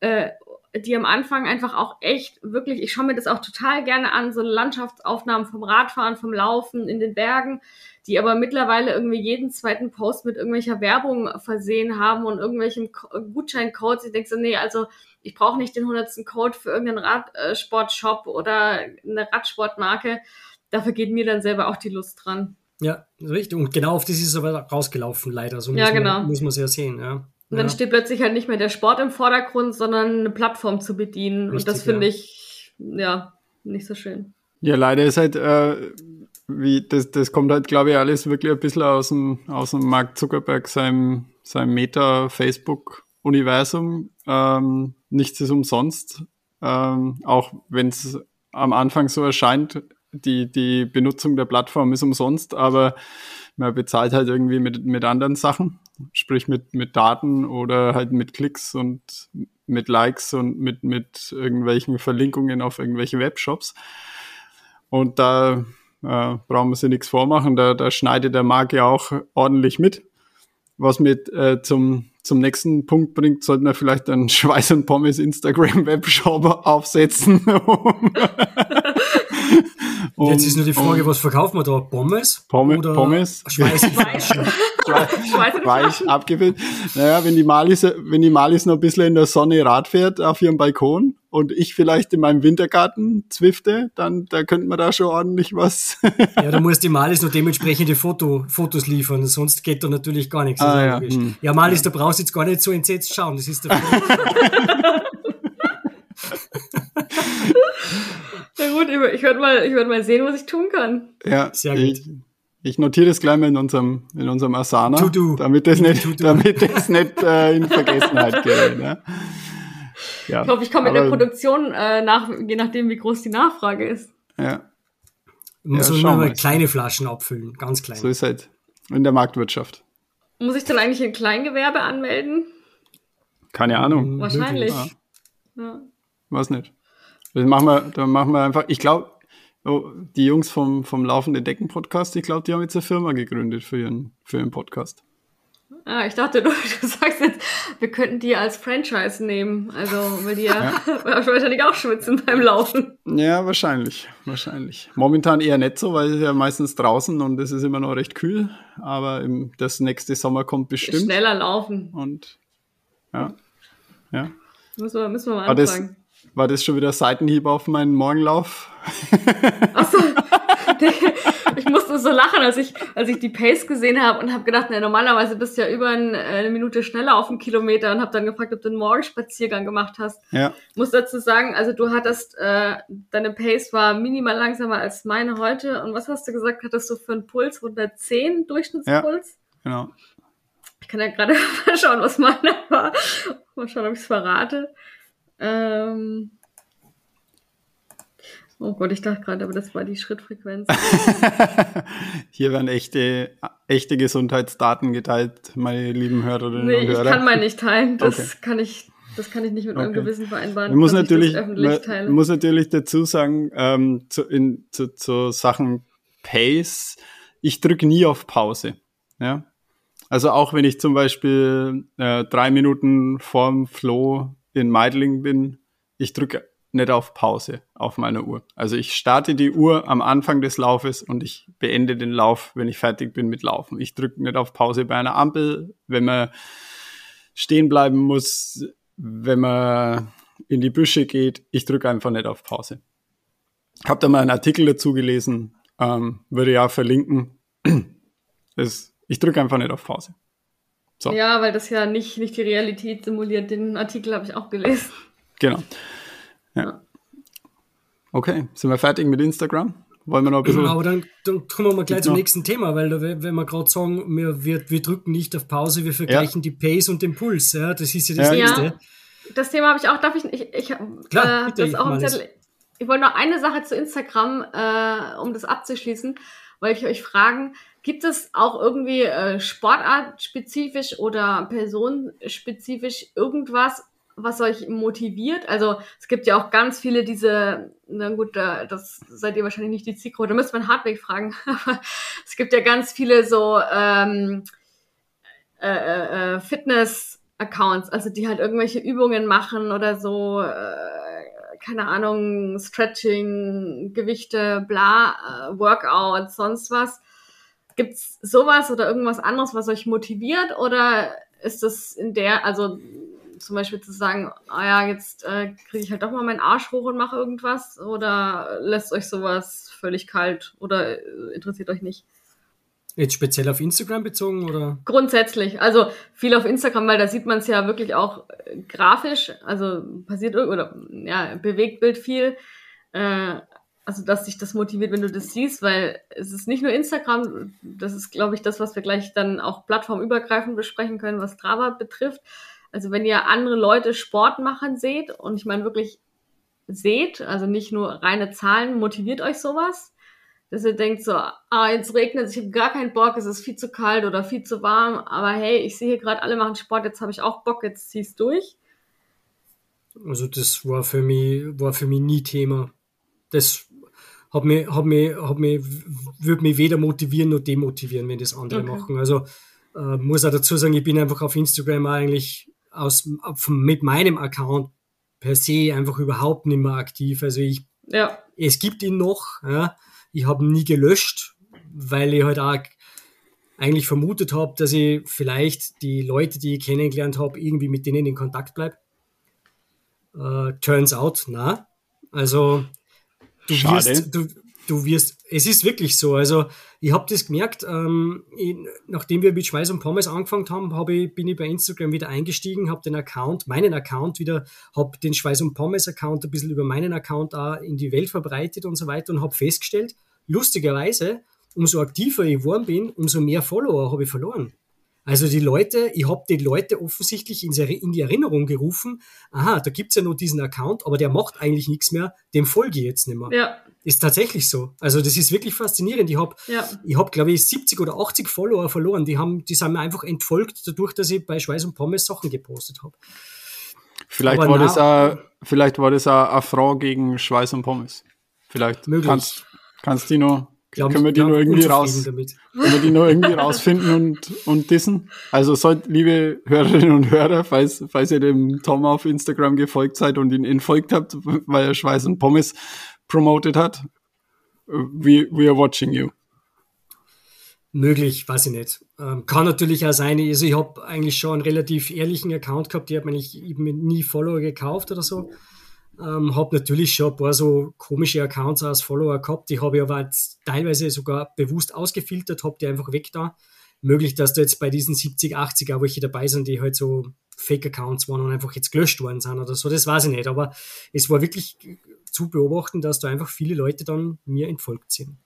äh, die am Anfang einfach auch echt wirklich, ich schaue mir das auch total gerne an, so Landschaftsaufnahmen vom Radfahren, vom Laufen in den Bergen, die aber mittlerweile irgendwie jeden zweiten Post mit irgendwelcher Werbung versehen haben und irgendwelchen Gutscheincodes. Ich denke so, nee, also ich brauche nicht den hundertsten Code für irgendeinen Radsportshop oder eine Radsportmarke. Dafür geht mir dann selber auch die Lust dran. Ja, richtig. Und genau auf das ist es aber rausgelaufen, leider. So ja, muss genau. Man, muss man es ja sehen, ja. Und dann ja. steht plötzlich halt nicht mehr der Sport im Vordergrund, sondern eine Plattform zu bedienen. Richtig, und das finde ja. ich, ja, nicht so schön. Ja, leider ist halt, äh, wie, das, das kommt halt, glaube ich, alles wirklich ein bisschen aus dem, aus dem Mark Zuckerberg, seinem, seinem Meta-Facebook-Universum. Ähm, nichts ist umsonst. Ähm, auch wenn es am Anfang so erscheint, die, die Benutzung der Plattform ist umsonst, aber man bezahlt halt irgendwie mit, mit anderen Sachen, sprich mit, mit Daten oder halt mit Klicks und mit Likes und mit, mit irgendwelchen Verlinkungen auf irgendwelche Webshops. Und da äh, brauchen wir sich nichts vormachen, da, da schneidet der Markt ja auch ordentlich mit. Was mit äh, zum, zum nächsten Punkt bringt, sollten wir vielleicht einen Schweiß und Pommes Instagram Webshop aufsetzen. Jetzt ist nur die Frage, was verkaufen wir da? Pommes? Pomme, oder Pommes? Schweiß Flaschen? Weich abgefüllt. Naja, wenn die Malis, wenn die Malis noch ein bisschen in der Sonne Rad fährt auf ihrem Balkon und ich vielleicht in meinem Wintergarten zwifte, dann da könnte man da schon ordentlich was. ja, da muss die Malis noch dementsprechende Foto, Fotos liefern, sonst geht da natürlich gar nichts. Ah, ja, logisch. hm. ja, Malis, da brauchst du jetzt gar nicht so entsetzt schauen. Das ist der Na gut, ich, werde mal, ich werd mal sehen, was ich tun kann. ja, Sehr gut. ich, ich notiere das gleich mal in unserem, in unserem Asana, To-do. damit das nicht, To-do. damit das nicht äh, in Vergessenheit gerät. Ne? Ja, Ich hoffe, ich komme in der Produktion äh, nach, je nachdem, wie groß die Nachfrage ist. Ja, Muss Ja, man mal kleine Flaschen abfüllen, ganz klein. so ist halt in der Marktwirtschaft. Muss ich dann eigentlich ein Kleingewerbe anmelden? Keine Ahnung. Wahrscheinlich. Ja. Ja. Was nicht. Das machen wir, dann machen wir einfach, ich glaube, oh, die Jungs vom, vom Laufende Decken Podcast, ich glaube, die haben jetzt eine Firma gegründet für ihren, für ihren Podcast. Ah, ich dachte, du, du sagst jetzt, wir könnten die als Franchise nehmen. Also, weil die ja, wahrscheinlich auch schwitzen beim Laufen. Ja, wahrscheinlich, wahrscheinlich. Momentan eher nicht so, weil es ja meistens draußen und es ist immer noch recht kühl, aber im, das nächste Sommer kommt bestimmt. Schneller laufen. Und ja, ja. Müssen wir, müssen wir mal anfangen. War das schon wieder Seitenhieb auf meinen Morgenlauf? Achso, ich musste so lachen, als ich, als ich die Pace gesehen habe und habe gedacht, na, normalerweise bist du ja über ein, eine Minute schneller auf einen Kilometer und habe dann gefragt, ob du einen Morgenspaziergang gemacht hast. Ja, muss dazu sagen, also du hattest, äh, deine Pace war minimal langsamer als meine heute. Und was hast du gesagt, hattest du für einen Puls? 110 Durchschnittspuls? genau. Ich kann ja gerade mal schauen, was meiner war. Mal schauen, ob ich es verrate. Ähm oh Gott, ich dachte gerade, aber das war die Schrittfrequenz. Hier werden echte, echte Gesundheitsdaten geteilt, meine lieben Hörerinnen nee, und ich Hörer. kann mal nicht teilen. Das Okay. kann ich, das kann ich nicht mit meinem Okay. Gewissen vereinbaren. Man muss ich natürlich, man muss natürlich dazu sagen, ähm, zu, in, zu, zu Sachen Pace, ich drücke nie auf Pause. Ja? Also auch wenn ich zum Beispiel äh, drei Minuten vorm Flow in Meidling bin, ich drücke nicht auf Pause auf meiner Uhr. Also ich starte die Uhr am Anfang des Laufes und ich beende den Lauf, wenn ich fertig bin mit Laufen. Ich drücke nicht auf Pause bei einer Ampel, wenn man stehen bleiben muss, wenn man in die Büsche geht. Ich drücke einfach nicht auf Pause. Habe da mal einen Artikel dazu gelesen, ähm, würde ja verlinken. Das, ich drücke einfach nicht auf Pause. So. Ja, weil das ja nicht, nicht die Realität simuliert. Den Artikel habe ich auch gelesen. Genau. Ja. Okay, sind wir fertig mit Instagram? Wollen wir noch ein bisschen. Aber dann, dann kommen wir mal gleich zum noch- nächsten Thema, weil da, wenn wir gerade sagen, wir, wir, wir drücken nicht auf Pause, wir vergleichen die Pace und den Puls. Ja, das ist ja das Ja. nächste. Ja. Das Thema habe ich auch, darf ich, ich, ich äh, Klar, hab bitte, das auch im. Zettel. Ich wollte noch eine Sache zu Instagram, äh, um das abzuschließen, wollte ich euch fragen, gibt es auch irgendwie äh, sportartspezifisch oder personenspezifisch irgendwas, was euch motiviert? Also es gibt ja auch ganz viele diese, na gut, das seid ihr wahrscheinlich nicht die Zielgruppe, da müsste man Hardweg fragen, aber es gibt ja ganz viele so ähm, äh, äh, äh, Fitness-Accounts, also die halt irgendwelche Übungen machen oder so, äh, keine Ahnung, Stretching, Gewichte, bla, äh, Workouts, sonst was. Gibt's sowas oder irgendwas anderes, was euch motiviert oder ist das in der, also zum Beispiel zu sagen, ah ja, jetzt äh, kriege ich halt doch mal meinen Arsch hoch und mache irgendwas oder lässt euch sowas völlig kalt oder äh, interessiert euch nicht? Jetzt speziell auf Instagram bezogen oder? Grundsätzlich. Also viel auf Instagram, weil da sieht man es ja wirklich auch äh, grafisch. Also passiert oder ja, bewegt Bild viel. Äh, also dass sich das motiviert, wenn du das siehst, weil es ist nicht nur Instagram, das ist, glaube ich, das, was wir gleich dann auch plattformübergreifend besprechen können, was Strava betrifft. Also wenn ihr andere Leute Sport machen seht und ich meine wirklich seht, also nicht nur reine Zahlen, motiviert euch sowas dass ihr denkt so, ah, jetzt regnet es, ich habe gar keinen Bock, es ist viel zu kalt oder viel zu warm, aber hey, ich sehe hier gerade, alle machen Sport, jetzt habe ich auch Bock, jetzt zieh's durch. Also das war für mich, war für mich nie Thema. Das hat mich, hat mich, hat mich, würde mich weder motivieren noch demotivieren, wenn das andere okay. machen. Also äh, muss auch dazu sagen, ich bin einfach auf Instagram eigentlich aus, mit meinem Account per se einfach überhaupt nicht mehr aktiv. Also ich, ja. es gibt ihn noch, ja, ich habe ihn nie gelöscht, weil ich halt auch eigentlich vermutet habe, dass ich vielleicht die Leute, die ich kennengelernt habe, irgendwie mit denen in Kontakt bleibe. Uh, turns out, na. Also du Schade. wirst, du, du wirst, es ist wirklich so. Also ich habe das gemerkt, ähm, ich, nachdem wir mit Schweiß und Pommes angefangen haben, hab ich, bin ich bei Instagram wieder eingestiegen, habe den Account, meinen Account wieder, habe den Schweiß und Pommes Account ein bisschen über meinen Account auch in die Welt verbreitet und so weiter und habe festgestellt, lustigerweise, umso aktiver ich geworden bin, umso mehr Follower habe ich verloren. Also die Leute, ich habe die Leute offensichtlich in die Erinnerung gerufen, aha, da gibt's ja noch diesen Account, aber der macht eigentlich nichts mehr, dem folge ich jetzt nicht mehr. Ja. Ist tatsächlich so. Also das ist wirklich faszinierend. Ich habe, ja. ich hab, glaube ich, 70 oder 80 Follower verloren. Die, haben, die sind mir einfach entfolgt, dadurch, dass ich bei Schweiß und Pommes Sachen gepostet habe. Vielleicht, war das auch, vielleicht war das eine Frage gegen Schweiß und Pommes. Vielleicht möglich. kannst, kannst du noch Glaub, können wir die nur irgendwie raus, damit. können wir die nur irgendwie rausfinden und, und dissen? Also sollt, liebe Hörerinnen und Hörer, falls, falls ihr dem Tom auf Instagram gefolgt seid und ihn entfolgt habt, weil er Schweiß und Pommes promoted hat, we, we are watching you. Möglich, weiß ich nicht. Ähm, kann natürlich auch sein, also ich habe eigentlich schon einen relativ ehrlichen Account gehabt, die hat mir nicht nie Follower gekauft oder so. Ähm, habe natürlich schon ein paar so komische Accounts als Follower gehabt, die habe ich aber jetzt teilweise sogar bewusst ausgefiltert, habe die einfach weg da. Möglich, dass da jetzt bei diesen 70, 80 auch welche dabei sind, die halt so Fake-Accounts waren und einfach jetzt gelöscht worden sind oder so, das weiß ich nicht. Aber es war wirklich zu beobachten, dass da einfach viele Leute dann mir entfolgt sind.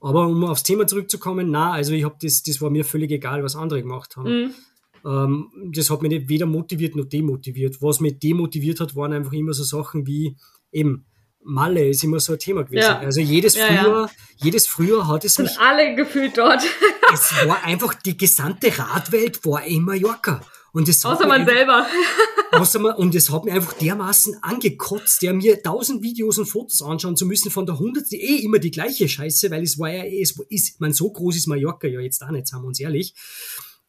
Aber um aufs Thema zurückzukommen, na, also ich habe das, das war mir völlig egal, was andere gemacht haben. Mhm. Ähm, das hat mich nicht weder motiviert noch demotiviert. Was mich demotiviert hat, waren einfach immer so Sachen wie eben Malle ist immer so ein Thema gewesen. Ja. Also jedes ja, Frühjahr, ja. jedes Frühjahr hat es mich. alle gefühlt dort. es war einfach die gesamte Radwelt war in Mallorca. Und das außer man einfach, selber. außer man, und es hat mir einfach dermaßen angekotzt, der mir tausend Videos und Fotos anschauen zu müssen von der hundertste eh immer die gleiche Scheiße, weil es war ja, es ist, man so groß ist Mallorca ja jetzt auch nicht, sagen wir uns ehrlich.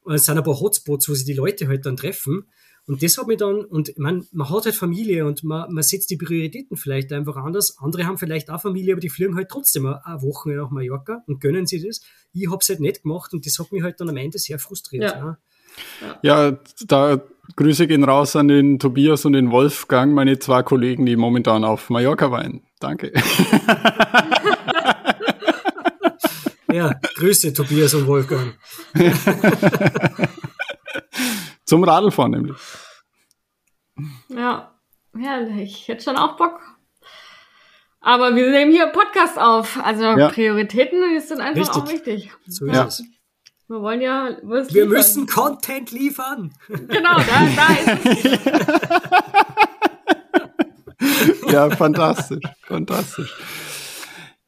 Und es sind ein paar Hotspots, wo sich die Leute halt dann treffen. Und das hat mich dann, und man, man hat halt Familie und man, man setzt die Prioritäten vielleicht einfach anders. Andere haben vielleicht auch Familie, aber die fliegen halt trotzdem eine Woche nach Mallorca und gönnen sie das. Ich habe es halt nicht gemacht und das hat mich halt dann am Ende sehr frustriert. Ja. Ja. ja, da Grüße gehen raus an den Tobias und den Wolfgang, meine zwei Kollegen, die momentan auf Mallorca weinen. Danke. Ja, Grüße, Tobias und Wolfgang. Zum Radlfahren nämlich. Ja, herrlich. Ich hätte schon auch Bock. Aber wir nehmen hier Podcast auf. Also ja. Prioritäten sind einfach Richtig. auch wichtig. So ist ja. es. Wir wollen ja Wir liefern. müssen Content liefern. Genau, da, da ist es. ja, fantastisch. Fantastisch.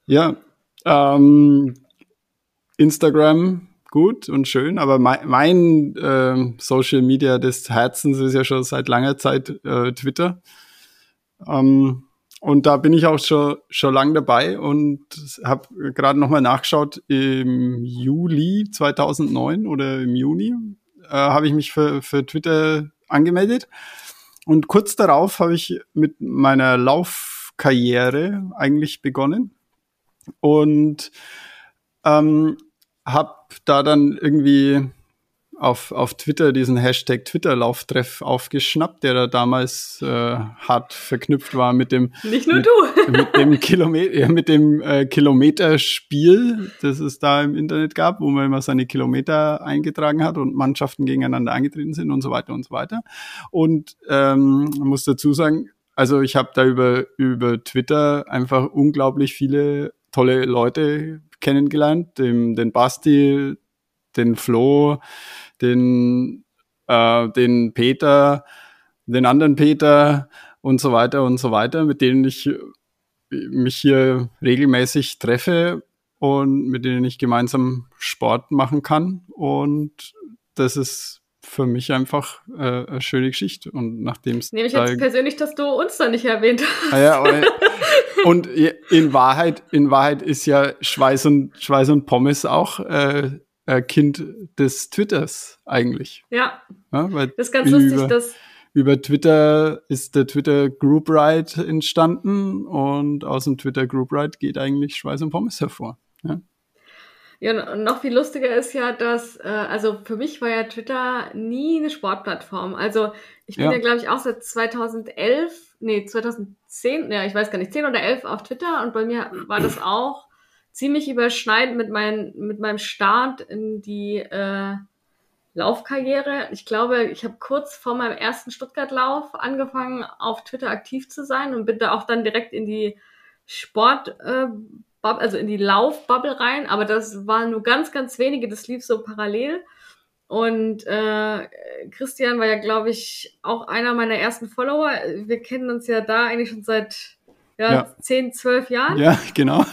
Ja, ähm, Instagram gut und schön, aber mein, mein äh, Social Media des Herzens ist ja schon seit langer Zeit äh, Twitter. Ähm, und da bin ich auch schon, schon lang dabei und habe gerade nochmal nachgeschaut, im Juli 2009 oder im Juni äh, habe ich mich für, für Twitter angemeldet. Und kurz darauf habe ich mit meiner Laufkarriere eigentlich begonnen. Und ähm, habe da dann irgendwie auf, auf Twitter diesen Hashtag Twitter-Lauftreff aufgeschnappt, der da damals äh, hart verknüpft war mit dem Nicht nur mit, du. mit dem Kilometer, mit dem äh, Kilometerspiel, das es da im Internet gab, wo man immer seine Kilometer eingetragen hat und Mannschaften gegeneinander angetreten sind und so weiter und so weiter. Und ähm, muss dazu sagen, also ich habe da über, über Twitter einfach unglaublich viele tolle Leute kennengelernt, den, den Basti, den Flo, den, äh, den Peter, den anderen Peter und so weiter und so weiter, mit denen ich mich hier regelmäßig treffe und mit denen ich gemeinsam Sport machen kann. Und das ist für mich einfach äh, eine schöne Geschichte. Und nachdem es. Nehme ich jetzt persönlich, dass du uns da nicht erwähnt hast. Ah ja, und in Wahrheit, in Wahrheit ist ja Schweiß und, Schweiß und Pommes auch äh, Kind des Twitters eigentlich. Ja. ja das ist ganz über, lustig, dass. Über Twitter ist der Twitter Group Ride entstanden und aus dem Twitter Group Ride geht eigentlich Schweiß und Pommes hervor. Ja. Ja, und noch viel lustiger ist ja, dass, äh, also für mich war ja Twitter nie eine Sportplattform. Also ich bin ja, ja glaube ich, auch seit 2011, nee, 2010, ja, ich weiß gar nicht, 10 oder 11 auf Twitter und bei mir war das auch ziemlich überschneidend mit, mein, mit meinem Start in die äh, Laufkarriere. Ich glaube, ich habe kurz vor meinem ersten Stuttgart-Lauf angefangen, auf Twitter aktiv zu sein und bin da auch dann direkt in die Sport- äh, also in die Laufbubble rein, aber das waren nur ganz, ganz wenige, das lief so parallel. Und äh, Christian war ja, glaube ich, auch einer meiner ersten Follower. Wir kennen uns ja da eigentlich schon seit ja, ja. 10, 12 Jahren. Ja, genau.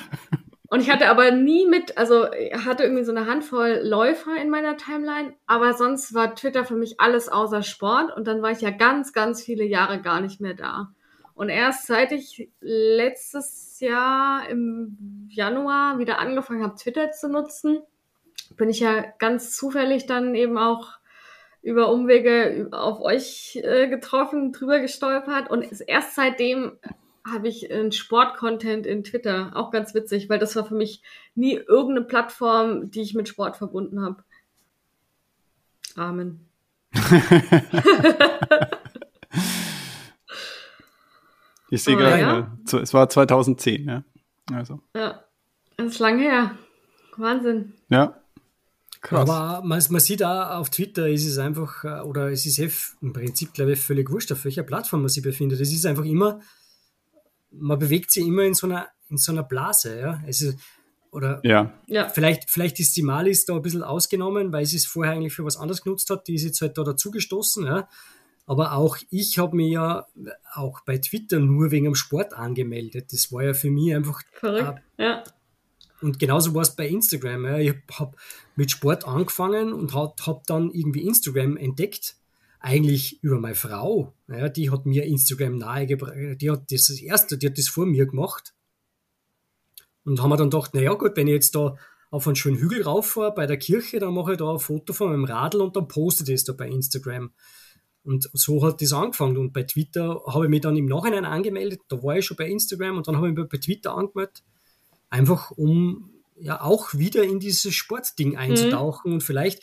Und ich hatte aber nie mit, also hatte irgendwie so eine Handvoll Läufer in meiner Timeline, aber sonst war Twitter für mich alles außer Sport und dann war ich ja ganz, ganz viele Jahre gar nicht mehr da. Und erst seit ich letztes Jahr im Januar wieder angefangen habe, Twitter zu nutzen, bin ich ja ganz zufällig dann eben auch über Umwege auf euch äh, getroffen, drüber gestolpert. Und erst seitdem habe ich einen Sport-Content in Twitter. Auch ganz witzig, weil das war für mich nie irgendeine Plattform, die ich mit Sport verbunden habe. Amen. Ich sehe oh, gerade, ja? es war 2010, ja. Also. Ja, das ist lang her. Wahnsinn. Ja. Krass. Aber man, man sieht auch auf Twitter, ist es einfach, äh, oder es ist eh im Prinzip, glaube ich, völlig wurscht, auf welcher Plattform man sich befindet. Es ist einfach immer, man bewegt sich immer in so einer, in so einer Blase, ja. Es ist, oder ja. ja. Vielleicht, vielleicht ist die Malis da ein bisschen ausgenommen, weil sie es vorher eigentlich für was anderes genutzt hat. Die ist jetzt halt da dazugestoßen, ja. Aber auch ich habe mich ja auch bei Twitter nur wegen dem Sport angemeldet. Das war ja für mich einfach. Verrückt, äh, ja. Und genauso war es bei Instagram. Ja. Ich habe mit Sport angefangen und habe hab dann irgendwie Instagram entdeckt. Eigentlich über meine Frau. Ja, die hat mir Instagram nahegebracht. Die hat das, das erste, die hat das vor mir gemacht. Und haben wir dann gedacht, naja gut, wenn ich jetzt da auf einen schönen Hügel rauffahre bei der Kirche, dann mache ich da ein Foto von meinem Radl und dann poste ich das da bei Instagram. Und so hat das angefangen. Und bei Twitter habe ich mich dann im Nachhinein angemeldet. Da war ich schon bei Instagram und dann habe ich mich bei Twitter angemeldet. Einfach um ja auch wieder in dieses Sportding einzutauchen. Mhm. Und vielleicht,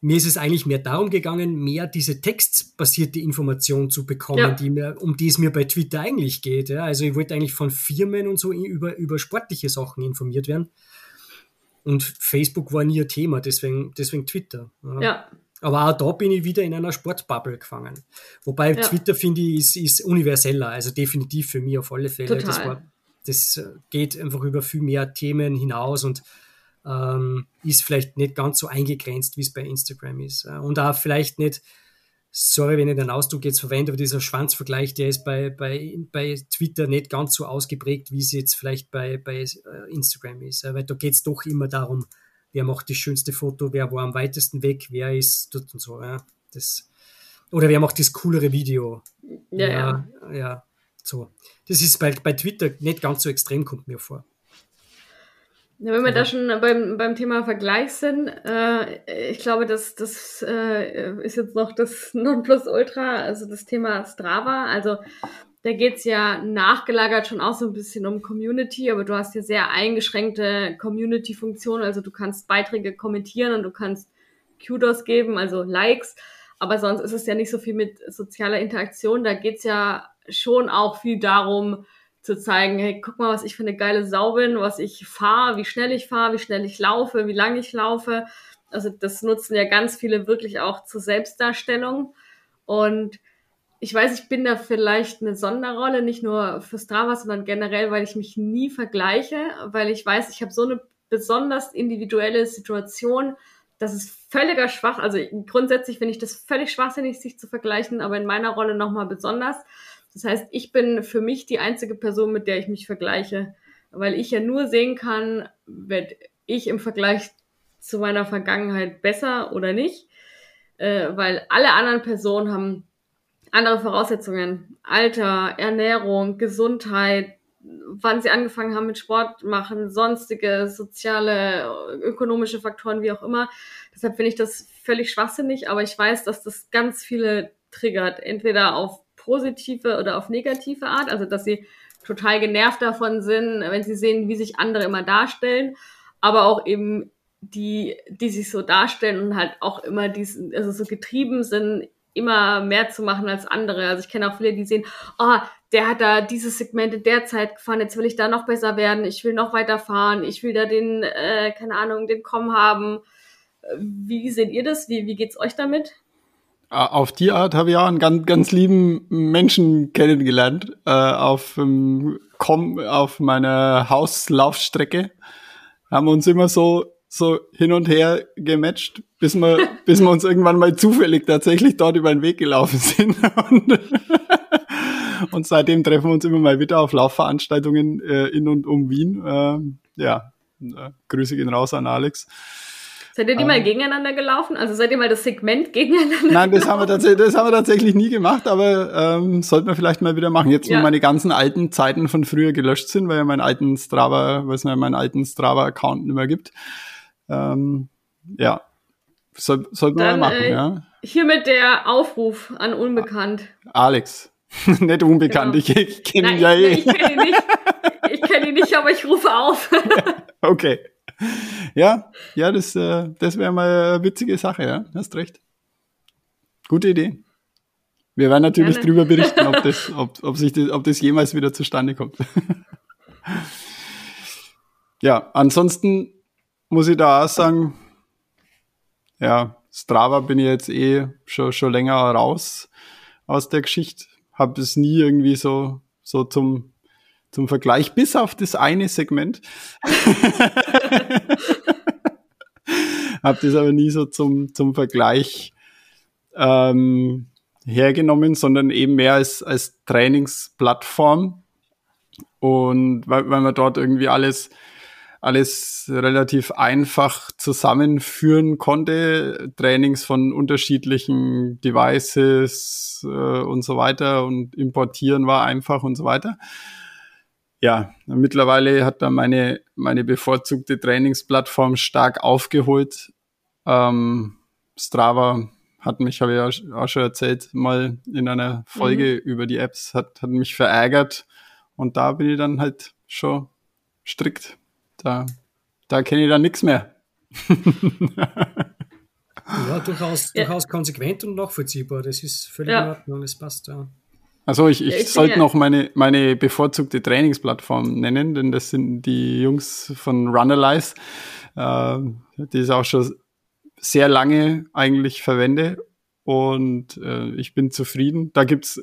mir ist es eigentlich mehr darum gegangen, mehr diese textbasierte Information zu bekommen, ja. die mir, um die es mir bei Twitter eigentlich geht. Ja. Also ich wollte eigentlich von Firmen und so über, über sportliche Sachen informiert werden. Und Facebook war nie ein Thema, deswegen, deswegen Twitter. Ja. ja. Aber auch da bin ich wieder in einer Sportbubble gefangen. Wobei ja. Twitter, finde ich, ist, ist universeller, also definitiv für mich auf alle Fälle. Total. Das, war, das geht einfach über viel mehr Themen hinaus und ähm, ist vielleicht nicht ganz so eingegrenzt, wie es bei Instagram ist. Und auch vielleicht nicht, sorry, wenn ich den Ausdruck jetzt verwende, aber dieser Schwanzvergleich, der ist bei, bei, bei Twitter nicht ganz so ausgeprägt, wie es jetzt vielleicht bei, bei äh, Instagram ist. Weil da geht es doch immer darum, wer macht das schönste Foto, wer war am weitesten weg, wer ist dort und so. Ja. Das, oder wer macht das coolere Video. Ja, ja. ja, ja so. Das ist bei, bei Twitter nicht ganz so extrem, kommt mir vor. Ja, wenn wir da schon beim, beim Thema Vergleich sind, äh, ich glaube, das, das äh, ist jetzt noch das Nonplusultra, also das Thema Strava. Also da geht's ja nachgelagert schon auch so ein bisschen um Community, aber du hast ja sehr eingeschränkte Community-Funktionen. Also du kannst Beiträge kommentieren und du kannst Kudos geben, also Likes. Aber sonst ist es ja nicht so viel mit sozialer Interaktion. Da geht's ja schon auch viel darum, zu zeigen, hey, guck mal, was ich für eine geile Sau bin, was ich fahre, wie schnell ich fahre, wie schnell ich laufe, wie lange ich laufe. Also das nutzen ja ganz viele wirklich auch zur Selbstdarstellung. Und ich weiß, ich bin da vielleicht eine Sonderrolle, nicht nur für Strava, sondern generell, weil ich mich nie vergleiche, weil ich weiß, ich habe so eine besonders individuelle Situation, das ist völliger Schwach. Also grundsätzlich finde ich das völlig schwachsinnig, sich zu vergleichen, aber in meiner Rolle nochmal besonders. Das heißt, ich bin für mich die einzige Person, mit der ich mich vergleiche, weil ich ja nur sehen kann, werde ich im Vergleich zu meiner Vergangenheit besser oder nicht, äh, weil alle anderen Personen haben andere Voraussetzungen, Alter, Ernährung, Gesundheit, wann sie angefangen haben mit Sport machen, sonstige soziale, ökonomische Faktoren, wie auch immer. Deshalb finde ich das völlig schwachsinnig, aber ich weiß, dass das ganz viele triggert, entweder auf positive oder auf negative Art, also dass sie total genervt davon sind, wenn sie sehen, wie sich andere immer darstellen, aber auch eben die, die sich so darstellen und halt auch immer diesen, also so getrieben sind, immer mehr zu machen als andere. Also ich kenne auch viele, die sehen, oh, der hat da dieses Segment in der Zeit gefahren, jetzt will ich da noch besser werden, ich will noch weiter fahren, ich will da den, äh, keine Ahnung, den Com haben. Wie seht ihr das? Wie, wie geht's euch damit? Auf die Art habe ich auch einen ganz, ganz lieben Menschen kennengelernt, äh, auf, ähm, Com, auf meiner Hauslaufstrecke. Haben uns immer so so hin und her gematcht, bis wir, bis wir uns irgendwann mal zufällig tatsächlich dort über den Weg gelaufen sind. Und, und seitdem treffen wir uns immer mal wieder auf Laufveranstaltungen äh, in und um Wien. Äh, ja, äh, Grüße gehen raus an Alex. Seid ihr die ähm, mal gegeneinander gelaufen? Also seid ihr mal das Segment gegeneinander Nein, das haben wir tatsächlich, das haben wir tatsächlich nie gemacht, aber ähm, sollten wir vielleicht mal wieder machen. Jetzt, wo ja. meine ganzen alten Zeiten von früher gelöscht sind, weil ja meinen alten Strava, weil es ja meinen alten Strava-Account nicht mehr gibt. Ähm, ja, soll, sollten wir mal machen, äh, ja. Hiermit der Aufruf an Unbekannt. Alex. nicht unbekannt, genau. ich, ich kenne ihn ja eh. Ich kenne ihn nicht, ich kenne ihn nicht, aber ich rufe auf. okay. Ja, ja, das, äh, das wäre mal eine witzige Sache, ja. Hast recht. Gute Idee. Wir werden natürlich Gerne. drüber berichten, ob das, ob, ob, sich das, ob das jemals wieder zustande kommt. ja, ansonsten muss ich da auch sagen, ja, Strava bin ich jetzt eh schon, schon länger raus aus der Geschichte. Habe es nie irgendwie so, so zum, zum Vergleich, bis auf das eine Segment. Habe das aber nie so zum, zum Vergleich ähm, hergenommen, sondern eben mehr als, als Trainingsplattform. Und weil, weil man dort irgendwie alles alles relativ einfach zusammenführen konnte. Trainings von unterschiedlichen Devices äh, und so weiter und importieren war einfach und so weiter. Ja, mittlerweile hat da meine, meine bevorzugte Trainingsplattform stark aufgeholt. Ähm, Strava hat mich, habe ich auch schon erzählt, mal in einer Folge mhm. über die Apps, hat, hat mich verärgert. Und da bin ich dann halt schon strikt da, da kenne ich dann nichts mehr. ja, durchaus, ja. durchaus konsequent und nachvollziehbar. Das ist völlig ja. in Ordnung, das passt ja. Also ich, ich, ich sollte noch meine, meine bevorzugte Trainingsplattform nennen, denn das sind die Jungs von Runalyze, äh, die ich auch schon sehr lange eigentlich verwende und äh, ich bin zufrieden. Da gibt's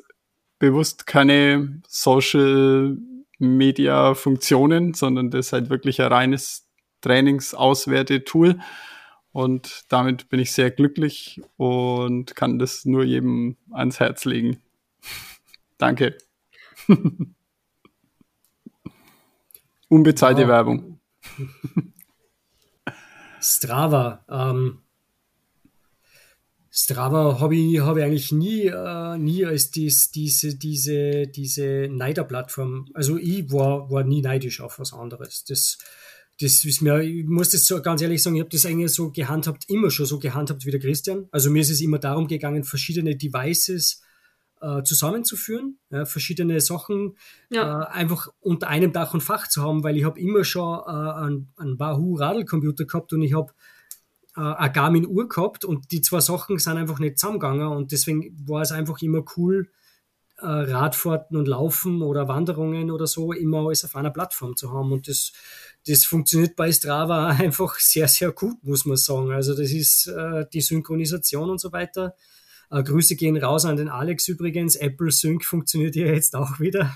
bewusst keine Social Media-Funktionen, sondern das ist halt wirklich ein reines Trainingsauswerte-Tool. Und damit bin ich sehr glücklich und kann das nur jedem ans Herz legen. Danke. Unbezahlte wow. Werbung. Strava. Ähm, Strava habe ich, hab ich eigentlich nie, äh, nie als dies, diese, diese, diese Neider-Plattform, also ich war, war nie neidisch auf was anderes. Das, das ist mir, ich muss das so ganz ehrlich sagen, ich habe das eigentlich so gehandhabt, immer schon so gehandhabt wie der Christian. Also mir ist es immer darum gegangen, verschiedene Devices äh, zusammenzuführen, ja, verschiedene Sachen ja. äh, einfach unter einem Dach und Fach zu haben, weil ich habe immer schon äh, einen, einen Wahoo Radlcomputer gehabt und ich habe äh, eine Garmin-Uhr gehabt und die zwei Sachen sind einfach nicht zusammengegangen und deswegen war es einfach immer cool, äh, Radfahrten und Laufen oder Wanderungen oder so immer alles auf einer Plattform zu haben und das, das funktioniert bei Strava einfach sehr, sehr gut, muss man sagen. Also das ist äh, die Synchronisation und so weiter. Äh, Grüße gehen raus an den Alex übrigens. Apple Sync funktioniert ja jetzt auch wieder.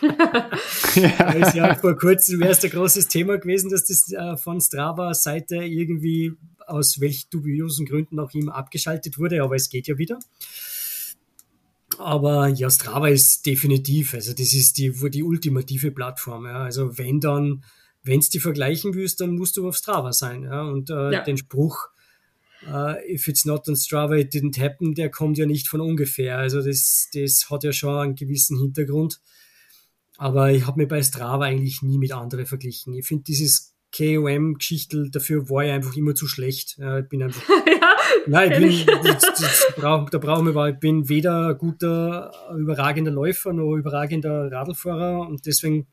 ja. ja vor kurzem wäre es ein großes Thema gewesen, dass das äh, von Strava-Seite irgendwie aus welchen dubiosen Gründen auch immer abgeschaltet wurde, aber es geht ja wieder. Aber ja, Strava ist definitiv, also das ist die, die ultimative Plattform. Ja. Also wenn dann, wenn es die vergleichen willst, dann musst du auf Strava sein. Ja. Und äh, ja. den Spruch, uh, if it's not on Strava, it didn't happen, der kommt ja nicht von ungefähr. Also das, das hat ja schon einen gewissen Hintergrund. Aber ich habe mir bei Strava eigentlich nie mit anderen verglichen. Ich finde dieses KOM-Geschichtel, dafür war ich einfach immer zu schlecht. ich bin einfach. ja, nein, ich bin, das, das brauch, da brauchen wir, ich bin weder guter, überragender Läufer noch überragender Radlfahrer und deswegen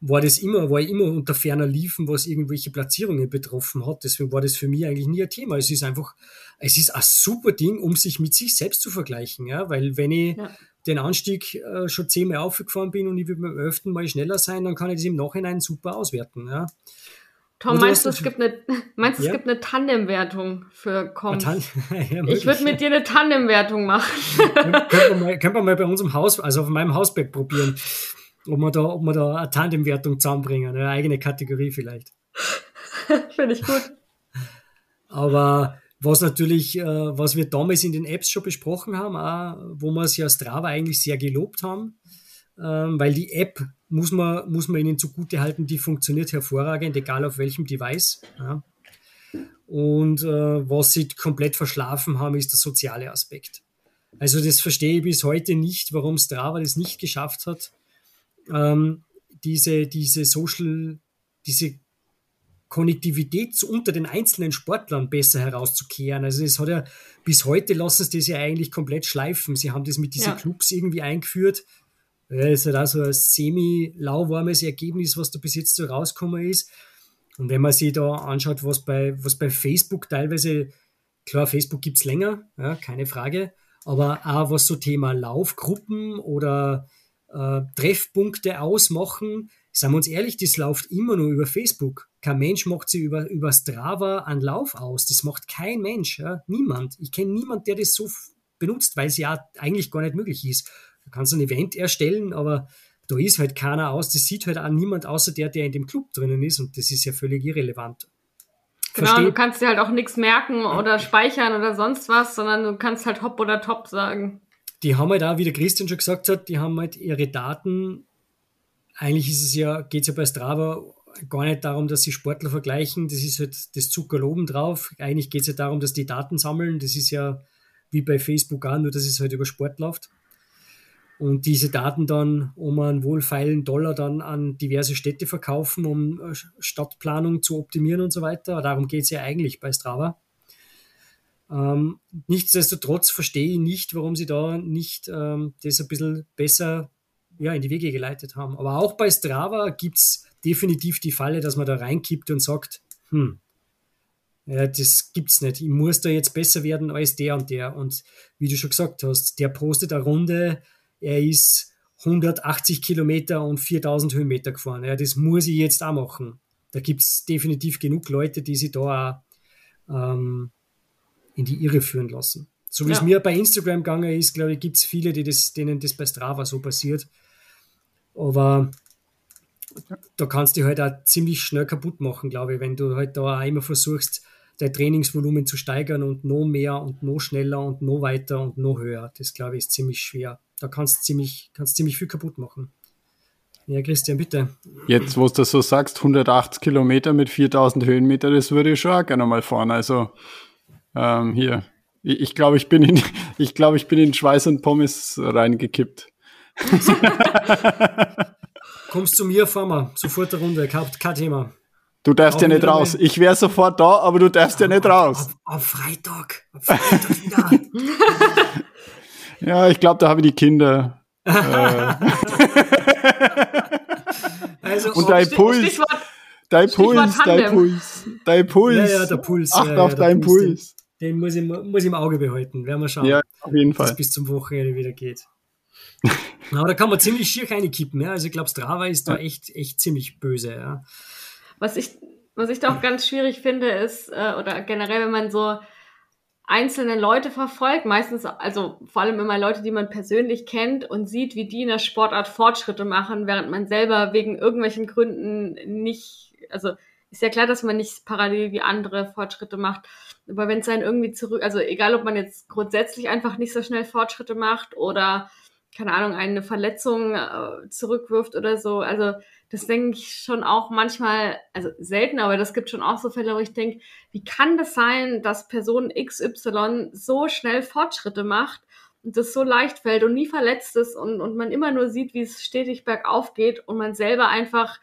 war das immer, war ich immer unter ferner Liefen, was irgendwelche Platzierungen betroffen hat. Deswegen war das für mich eigentlich nie ein Thema. Es ist einfach, es ist ein super Ding, um sich mit sich selbst zu vergleichen, ja, weil wenn ich ja. Den Anstieg äh, schon zehnmal aufgefahren bin und ich will beim elften Mal schneller sein, dann kann ich das im Nachhinein super auswerten, ja. Tom, meinst du, es gibt eine, meinst ja? es gibt eine Tandemwertung für Comp? ja, ich würde mit dir eine Tandemwertung machen. können, wir mal, können wir mal bei unserem Haus, also auf meinem Hausberg probieren ob wir da, ob wir da eine Tandemwertung zusammenbringen, eine eigene Kategorie vielleicht. Finde ich gut. Aber was natürlich, äh, was wir damals in den Apps schon besprochen haben, auch, wo wir es ja Strava eigentlich sehr gelobt haben, ähm, weil die App muss man, muss man ihnen zugute halten, die funktioniert hervorragend, egal auf welchem Device. Ja. Und äh, was sie komplett verschlafen haben, ist der soziale Aspekt. Also das verstehe ich bis heute nicht, warum Strava das nicht geschafft hat, ähm, diese, diese Social, diese Konnektivität unter den einzelnen Sportlern besser herauszukehren. Also es hat ja bis heute lassen sie das ja eigentlich komplett schleifen. Sie haben das mit diesen ja. Clubs irgendwie eingeführt. Ja, ist halt auch so ein semi-lauwarmes Ergebnis, was da bis jetzt so rausgekommen ist. Und wenn man sich da anschaut, was bei, was bei Facebook teilweise, klar, Facebook gibt es länger, ja, keine Frage, aber auch was so Thema Laufgruppen oder äh, Treffpunkte ausmachen. Sagen wir uns ehrlich, das läuft immer nur über Facebook. Kein Mensch macht sie über, über Strava einen Lauf aus. Das macht kein Mensch, ja? niemand. Ich kenne niemanden, der das so benutzt, weil es ja eigentlich gar nicht möglich ist. Du kannst ein Event erstellen, aber da ist halt keiner aus. Das sieht halt auch niemand außer der, der in dem Club drinnen ist und das ist ja völlig irrelevant. Genau, du kannst dir halt auch nichts merken oder speichern oder sonst was, sondern du kannst halt hopp oder top sagen die haben halt auch, wie der Christian schon gesagt hat, die haben halt ihre Daten. Eigentlich ist es ja, geht es ja bei Strava gar nicht darum, dass sie Sportler vergleichen. Das ist halt das Zucker oben drauf. Eigentlich geht es ja darum, dass die Daten sammeln. Das ist ja wie bei Facebook auch, nur dass es halt über Sport läuft. Und diese Daten dann um einen wohlfeilen Dollar dann an diverse Städte verkaufen, um äh, Stadtplanung zu optimieren und so weiter. Darum geht es ja eigentlich bei Strava. Ähm, nichtsdestotrotz verstehe ich nicht, warum sie da nicht ähm, das ein bisschen besser ja, in die Wege geleitet haben. Aber auch bei Strava gibt es definitiv die Falle, dass man da reinkippt und sagt, hm, ja, das gibt's nicht. Ich muss da jetzt besser werden als der und der. Und wie du schon gesagt hast, der postet eine Runde, er ist 180 Kilometer und 4000 Höhenmeter gefahren. Ja, das muss ich jetzt auch machen. Da gibt es definitiv genug Leute, die sich da auch, ähm, in die Irre führen lassen. So wie ja. es mir bei Instagram gegangen ist, glaube ich, gibt es viele, die das, denen das bei Strava so passiert. Aber da kannst du halt auch ziemlich schnell kaputt machen, glaube ich, wenn du halt da auch immer versuchst, dein Trainingsvolumen zu steigern und noch mehr und noch schneller und noch weiter und noch höher. Das, glaube ich, ist ziemlich schwer. Da kannst du ziemlich, kannst ziemlich viel kaputt machen. Ja, Christian, bitte. Jetzt, wo du das so sagst, 180 Kilometer mit 4000 Höhenmeter, das würde ich schon auch gerne mal fahren. Also ähm, hier. Ich, ich glaube, ich bin in, ich glaube, ich bin in Schweiß und Pommes reingekippt. Kommst zu mir, fahren wir. Sofort eine Runde, kein, kein Thema. Du darfst Auch ja nicht raus. Ich wäre sofort da, aber du darfst ja nicht raus. Auf, auf Freitag. Auf Freitag wieder. ja, ich glaube, da habe ich die Kinder. äh. also, und dein Puls. Stichwort, dein Puls, dein Puls, dein Puls. Ja, ja, der Puls. Acht ja, auf ja, deinen Puls. Den, den, muss, ich, muss ich im Auge behalten. Werden wir schauen. Ja, auf jeden Fall. Bis zum Wochenende wieder geht. Aber da kann man ziemlich schier reinkippen. Ja? Also ich glaube, Strava ist da echt, echt ziemlich böse. Ja? Was ich, was ich da auch ganz schwierig finde, ist, äh, oder generell, wenn man so einzelne Leute verfolgt, meistens, also vor allem immer Leute, die man persönlich kennt und sieht, wie die in der Sportart Fortschritte machen, während man selber wegen irgendwelchen Gründen nicht, also ist ja klar, dass man nicht parallel wie andere Fortschritte macht. Aber wenn es dann irgendwie zurück, also egal, ob man jetzt grundsätzlich einfach nicht so schnell Fortschritte macht oder keine Ahnung, eine Verletzung äh, zurückwirft oder so. Also das denke ich schon auch manchmal, also selten, aber das gibt schon auch so Fälle, wo ich denke, wie kann das sein, dass Person XY so schnell Fortschritte macht und das so leicht fällt und nie verletzt ist und, und man immer nur sieht, wie es stetig bergauf geht und man selber einfach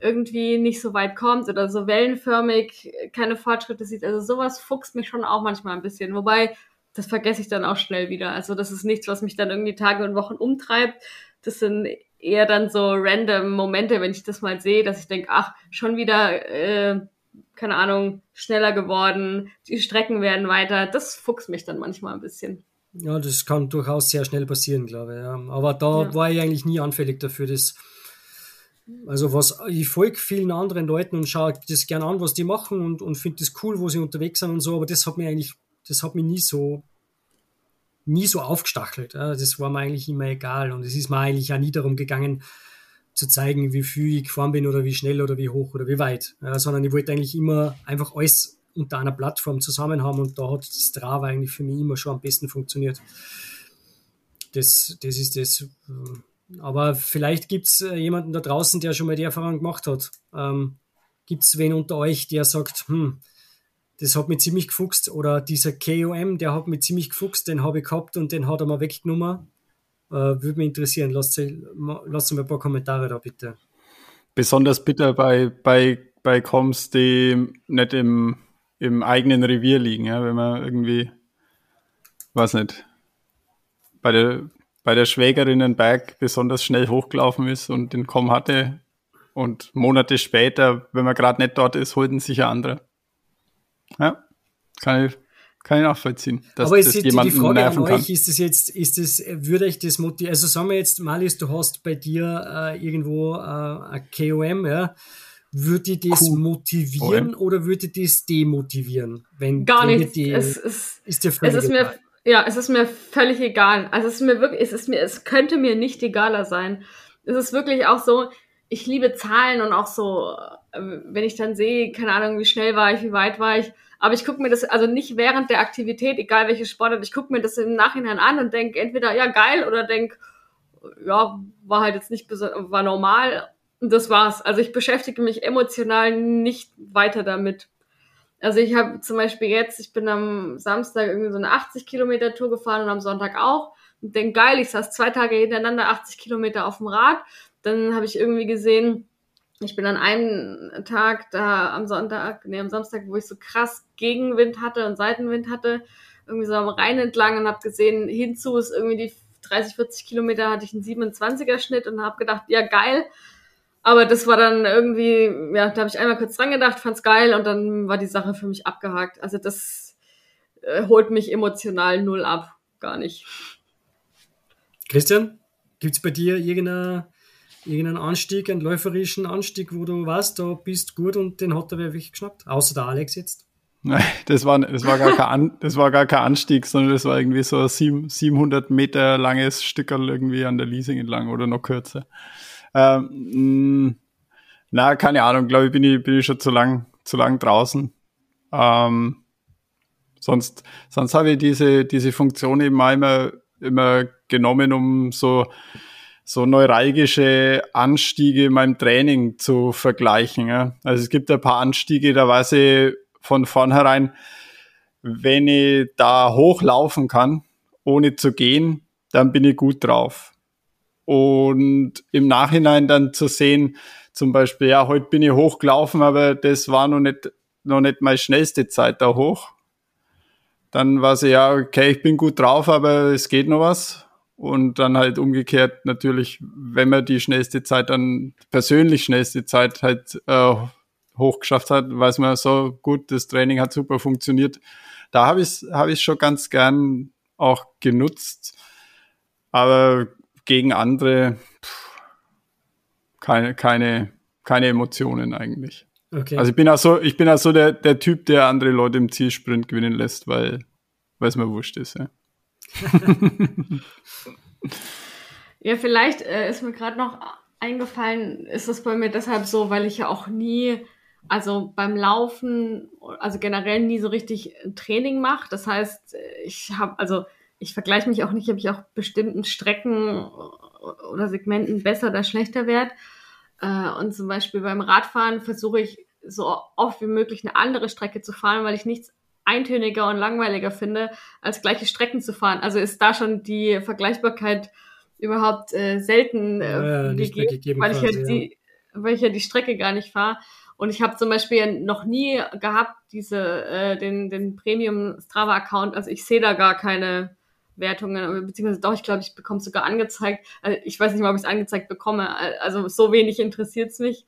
irgendwie nicht so weit kommt oder so wellenförmig keine Fortschritte sieht. Also sowas fuchst mich schon auch manchmal ein bisschen. Wobei das vergesse ich dann auch schnell wieder. Also das ist nichts, was mich dann irgendwie Tage und Wochen umtreibt. Das sind eher dann so random Momente, wenn ich das mal sehe, dass ich denke, ach, schon wieder, äh, keine Ahnung, schneller geworden, die Strecken werden weiter. Das fuchst mich dann manchmal ein bisschen. Ja, das kann durchaus sehr schnell passieren, glaube ich. Ja. Aber da ja. war ich eigentlich nie anfällig dafür. Das, also was, ich folge vielen anderen Leuten und schaue das gerne an, was die machen und, und finde das cool, wo sie unterwegs sind und so, aber das hat mir eigentlich das hat mich nie so, nie so aufgestachelt. Das war mir eigentlich immer egal. Und es ist mir eigentlich auch nie darum gegangen, zu zeigen, wie viel ich gefahren bin oder wie schnell oder wie hoch oder wie weit. sondern ich wollte eigentlich immer einfach alles unter einer Plattform zusammen haben und da hat das Strava eigentlich für mich immer schon am besten funktioniert. Das, das ist das. Aber vielleicht gibt es äh, jemanden da draußen, der schon mal die Erfahrung gemacht hat. Ähm, gibt es wen unter euch, der sagt, hm, das hat mich ziemlich gefuchst. Oder dieser KOM, der hat mich ziemlich gefuchst, den habe ich gehabt und den hat er mal weggenommen. Äh, Würde mich interessieren. Lasst, mir ein paar Kommentare da bitte. Besonders bitter bei, bei, bei Coms, die nicht im, im eigenen Revier liegen, ja, wenn man irgendwie, weiß nicht, bei der, bei der Schwägerin Berg besonders schnell hochgelaufen ist und den Com hatte und Monate später, wenn man gerade nicht dort ist, holt sich ein anderer. Ja, kann ich, kann ich nachvollziehen. Dass, Aber ist das die Frage an euch, ist das jetzt, ist das, würde ich das motivieren? Also sagen wir jetzt, Malis, du hast bei dir äh, irgendwo äh, ein KOM, ja. Würde das cool. motivieren OM. oder würde das demotivieren? Wenn, Gar nicht. es ist, ist dir völlig es ist mir, ja, es ist mir völlig egal. Also es ist mir wirklich, es ist mir, es könnte mir nicht egaler sein. Es ist wirklich auch so, ich liebe Zahlen und auch so, wenn ich dann sehe, keine Ahnung, wie schnell war ich, wie weit war ich. Aber ich gucke mir das, also nicht während der Aktivität, egal welche Sportart, ich gucke mir das im Nachhinein an und denke entweder, ja, geil, oder denke, ja, war halt jetzt nicht, war normal. Und das war's. Also ich beschäftige mich emotional nicht weiter damit. Also ich habe zum Beispiel jetzt, ich bin am Samstag irgendwie so eine 80 Kilometer Tour gefahren und am Sonntag auch. Und denke, geil, ich saß zwei Tage hintereinander 80 Kilometer auf dem Rad dann habe ich irgendwie gesehen, ich bin an einem Tag da am Sonntag, nee, am Samstag, wo ich so krass Gegenwind hatte und Seitenwind hatte, irgendwie so am Rhein entlang und habe gesehen, hinzu ist irgendwie die 30, 40 Kilometer hatte ich einen 27er Schnitt und habe gedacht, ja geil. Aber das war dann irgendwie, ja, da habe ich einmal kurz dran gedacht, fand's geil und dann war die Sache für mich abgehakt. Also das äh, holt mich emotional null ab, gar nicht. Christian, gibt's bei dir irgendeine irgendeinen Anstieg, einen läuferischen Anstieg, wo du weißt, da bist gut und den hat er wirklich geschnappt. Außer der Alex jetzt. Nein, das war, das war, gar, kein, das war gar kein Anstieg, sondern das war irgendwie so ein 700 Meter langes Stückerl irgendwie an der Leasing entlang oder noch kürzer. Ähm, na, keine Ahnung, glaube ich, bin ich, bin ich schon zu lang, zu lang draußen. Ähm, sonst, sonst habe ich diese, diese Funktion eben mal immer, immer genommen, um so so neuralgische Anstiege in meinem Training zu vergleichen. Ja. Also es gibt ein paar Anstiege, da weiß ich von vornherein, wenn ich da hochlaufen kann, ohne zu gehen, dann bin ich gut drauf. Und im Nachhinein dann zu sehen, zum Beispiel, ja, heute bin ich hochgelaufen, aber das war noch nicht, noch nicht meine schnellste Zeit da hoch. Dann war sie, ja, okay, ich bin gut drauf, aber es geht noch was. Und dann halt umgekehrt natürlich, wenn man die schnellste Zeit dann, persönlich schnellste Zeit halt äh, hochgeschafft hat, weiß man so gut, das Training hat super funktioniert. Da habe ich es hab ich schon ganz gern auch genutzt. Aber gegen andere pff, keine, keine, keine Emotionen eigentlich. Okay. Also ich bin auch so, ich bin auch so der, der Typ, der andere Leute im Zielsprint gewinnen lässt, weil es mir wurscht ist. Ja, ja vielleicht äh, ist mir gerade noch eingefallen, ist das bei mir deshalb so, weil ich ja auch nie, also beim Laufen, also generell nie so richtig Training mache. Das heißt, ich habe, also ich vergleiche mich auch nicht, ob ich auch bestimmten Strecken oder Segmenten besser oder schlechter werde. Äh, und zum Beispiel beim Radfahren versuche ich so oft wie möglich eine andere Strecke zu fahren, weil ich nichts eintöniger und langweiliger finde, als gleiche Strecken zu fahren. Also ist da schon die Vergleichbarkeit überhaupt äh, selten äh, ja, gegeben, gegeben, weil, quasi, ich ja die, weil ich ja die Strecke gar nicht fahre. Und ich habe zum Beispiel noch nie gehabt, diese, äh, den, den Premium Strava-Account. Also ich sehe da gar keine Wertungen, beziehungsweise doch, ich glaube, ich bekomme es sogar angezeigt. Also ich weiß nicht mal, ob ich es angezeigt bekomme. Also so wenig interessiert es mich.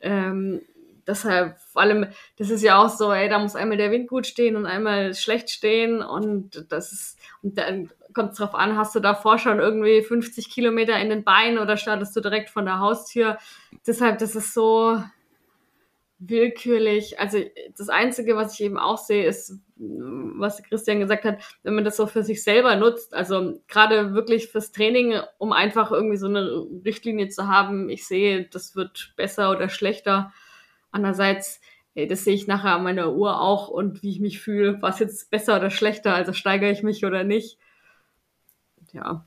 Ähm, deshalb, vor allem, das ist ja auch so, ey, da muss einmal der Wind gut stehen und einmal schlecht stehen und das ist, und dann kommt es drauf an, hast du davor schon irgendwie 50 Kilometer in den Beinen oder startest du direkt von der Haustür? Deshalb, das ist so willkürlich. Also das Einzige, was ich eben auch sehe, ist, was Christian gesagt hat, wenn man das so für sich selber nutzt, also gerade wirklich fürs Training, um einfach irgendwie so eine Richtlinie zu haben, ich sehe, das wird besser oder schlechter. Andererseits, das sehe ich nachher an meiner Uhr auch und wie ich mich fühle, was jetzt besser oder schlechter, also steigere ich mich oder nicht ja.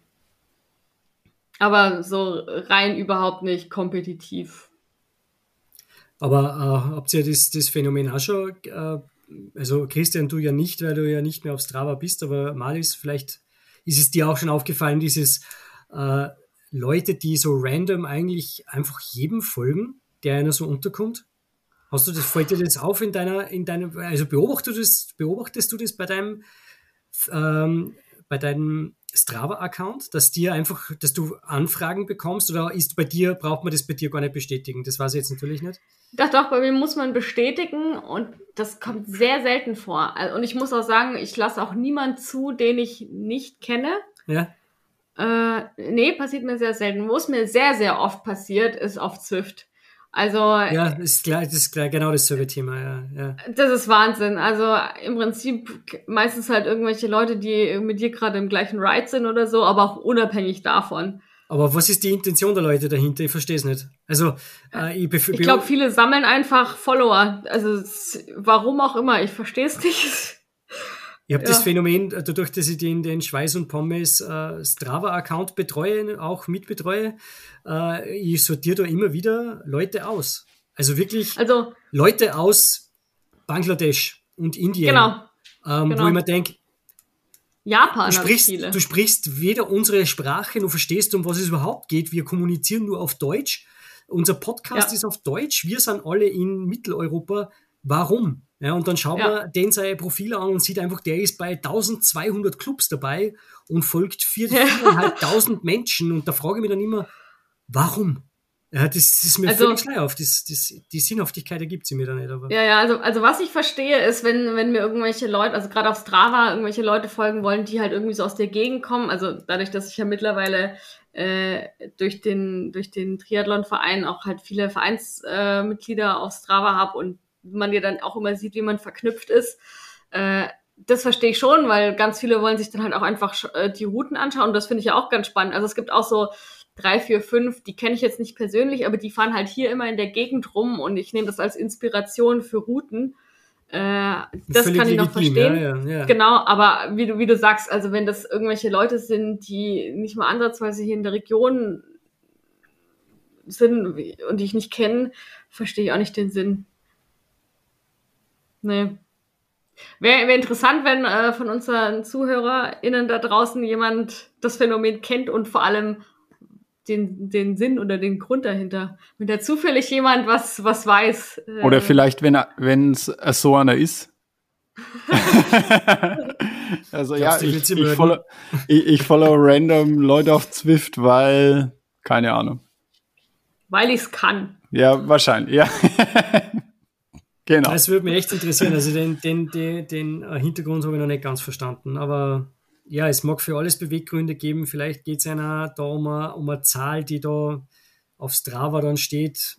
Aber so rein überhaupt nicht kompetitiv. Aber äh, habt ihr das, das Phänomen auch schon, äh, also Christian, du ja nicht, weil du ja nicht mehr auf Strava bist, aber Malis, vielleicht ist es dir auch schon aufgefallen, dieses äh, Leute, die so random eigentlich einfach jedem folgen, der einer so unterkommt? Hast du das, fällt dir das auf in deiner, in deinem, also beobachtest du das, beobachtest du das bei deinem, ähm, bei deinem Strava-Account, dass dir einfach, dass du Anfragen bekommst oder ist bei dir, braucht man das bei dir gar nicht bestätigen? Das weiß ich jetzt natürlich nicht. Doch, doch, bei mir muss man bestätigen und das kommt sehr selten vor. Und ich muss auch sagen, ich lasse auch niemand zu, den ich nicht kenne. Ja. Äh, nee, passiert mir sehr selten. Wo es mir sehr, sehr oft passiert, ist auf Zwift. Also ja, ist klar, das ist klar, genau dasselbe Thema, ja, ja. Das ist Wahnsinn. Also im Prinzip meistens halt irgendwelche Leute, die mit dir gerade im gleichen Ride sind oder so, aber auch unabhängig davon. Aber was ist die Intention der Leute dahinter? Ich verstehe es nicht. Also äh, ich, ich glaube, viele sammeln einfach Follower. Also warum auch immer, ich verstehe es nicht. Ich habe ja. das Phänomen, äh, dadurch, dass ich den, den Schweiß und Pommes äh, Strava-Account betreue, auch mitbetreue, äh, ich sortiere da immer wieder Leute aus. Also wirklich also, Leute aus Bangladesch und Indien. Genau. Ähm, genau. Wo ich mir denke, Japan du sprichst, viele. du sprichst weder unsere Sprache, noch verstehst, um was es überhaupt geht. Wir kommunizieren nur auf Deutsch. Unser Podcast ja. ist auf Deutsch. Wir sind alle in Mitteleuropa. Warum? Ja, und dann schaut ja. man den sein Profil an und sieht einfach, der ist bei 1200 Clubs dabei und folgt 4.500 Menschen. Und da frage ich mich dann immer, warum? Ja, das, das ist mir also, völlig schleierhaft. Das, das, die Sinnhaftigkeit ergibt sie mir da nicht. Aber. Ja, ja, also, also was ich verstehe ist, wenn, wenn mir irgendwelche Leute, also gerade auf Strava, irgendwelche Leute folgen wollen, die halt irgendwie so aus der Gegend kommen, also dadurch, dass ich ja mittlerweile äh, durch den, durch den Triathlon-Verein auch halt viele Vereinsmitglieder äh, auf Strava habe und man ja dann auch immer sieht, wie man verknüpft ist. Äh, das verstehe ich schon, weil ganz viele wollen sich dann halt auch einfach äh, die Routen anschauen und das finde ich ja auch ganz spannend. Also es gibt auch so drei, vier, fünf, die kenne ich jetzt nicht persönlich, aber die fahren halt hier immer in der Gegend rum und ich nehme das als Inspiration für Routen. Äh, das kann ich noch verstehen. Ja, ja, ja. Genau, aber wie du, wie du sagst, also wenn das irgendwelche Leute sind, die nicht mal ansatzweise hier in der Region sind und die ich nicht kenne, verstehe ich auch nicht den Sinn. Nee. Wäre wär interessant, wenn äh, von unseren ZuhörerInnen da draußen jemand das Phänomen kennt und vor allem den, den Sinn oder den Grund dahinter. Wenn da zufällig jemand was, was weiß. Äh oder vielleicht, wenn wenn es so einer ist. also ja, ich, ich, follow, ich, ich follow random Leute auf Zwift, weil, keine Ahnung. Weil ich es kann. Ja, wahrscheinlich, ja. Genau. Das würde mich echt interessieren. Also den, den, den, den Hintergrund habe ich noch nicht ganz verstanden. Aber ja, es mag für alles Beweggründe geben. Vielleicht geht es einer da um eine, um eine Zahl, die da auf Strava dann steht.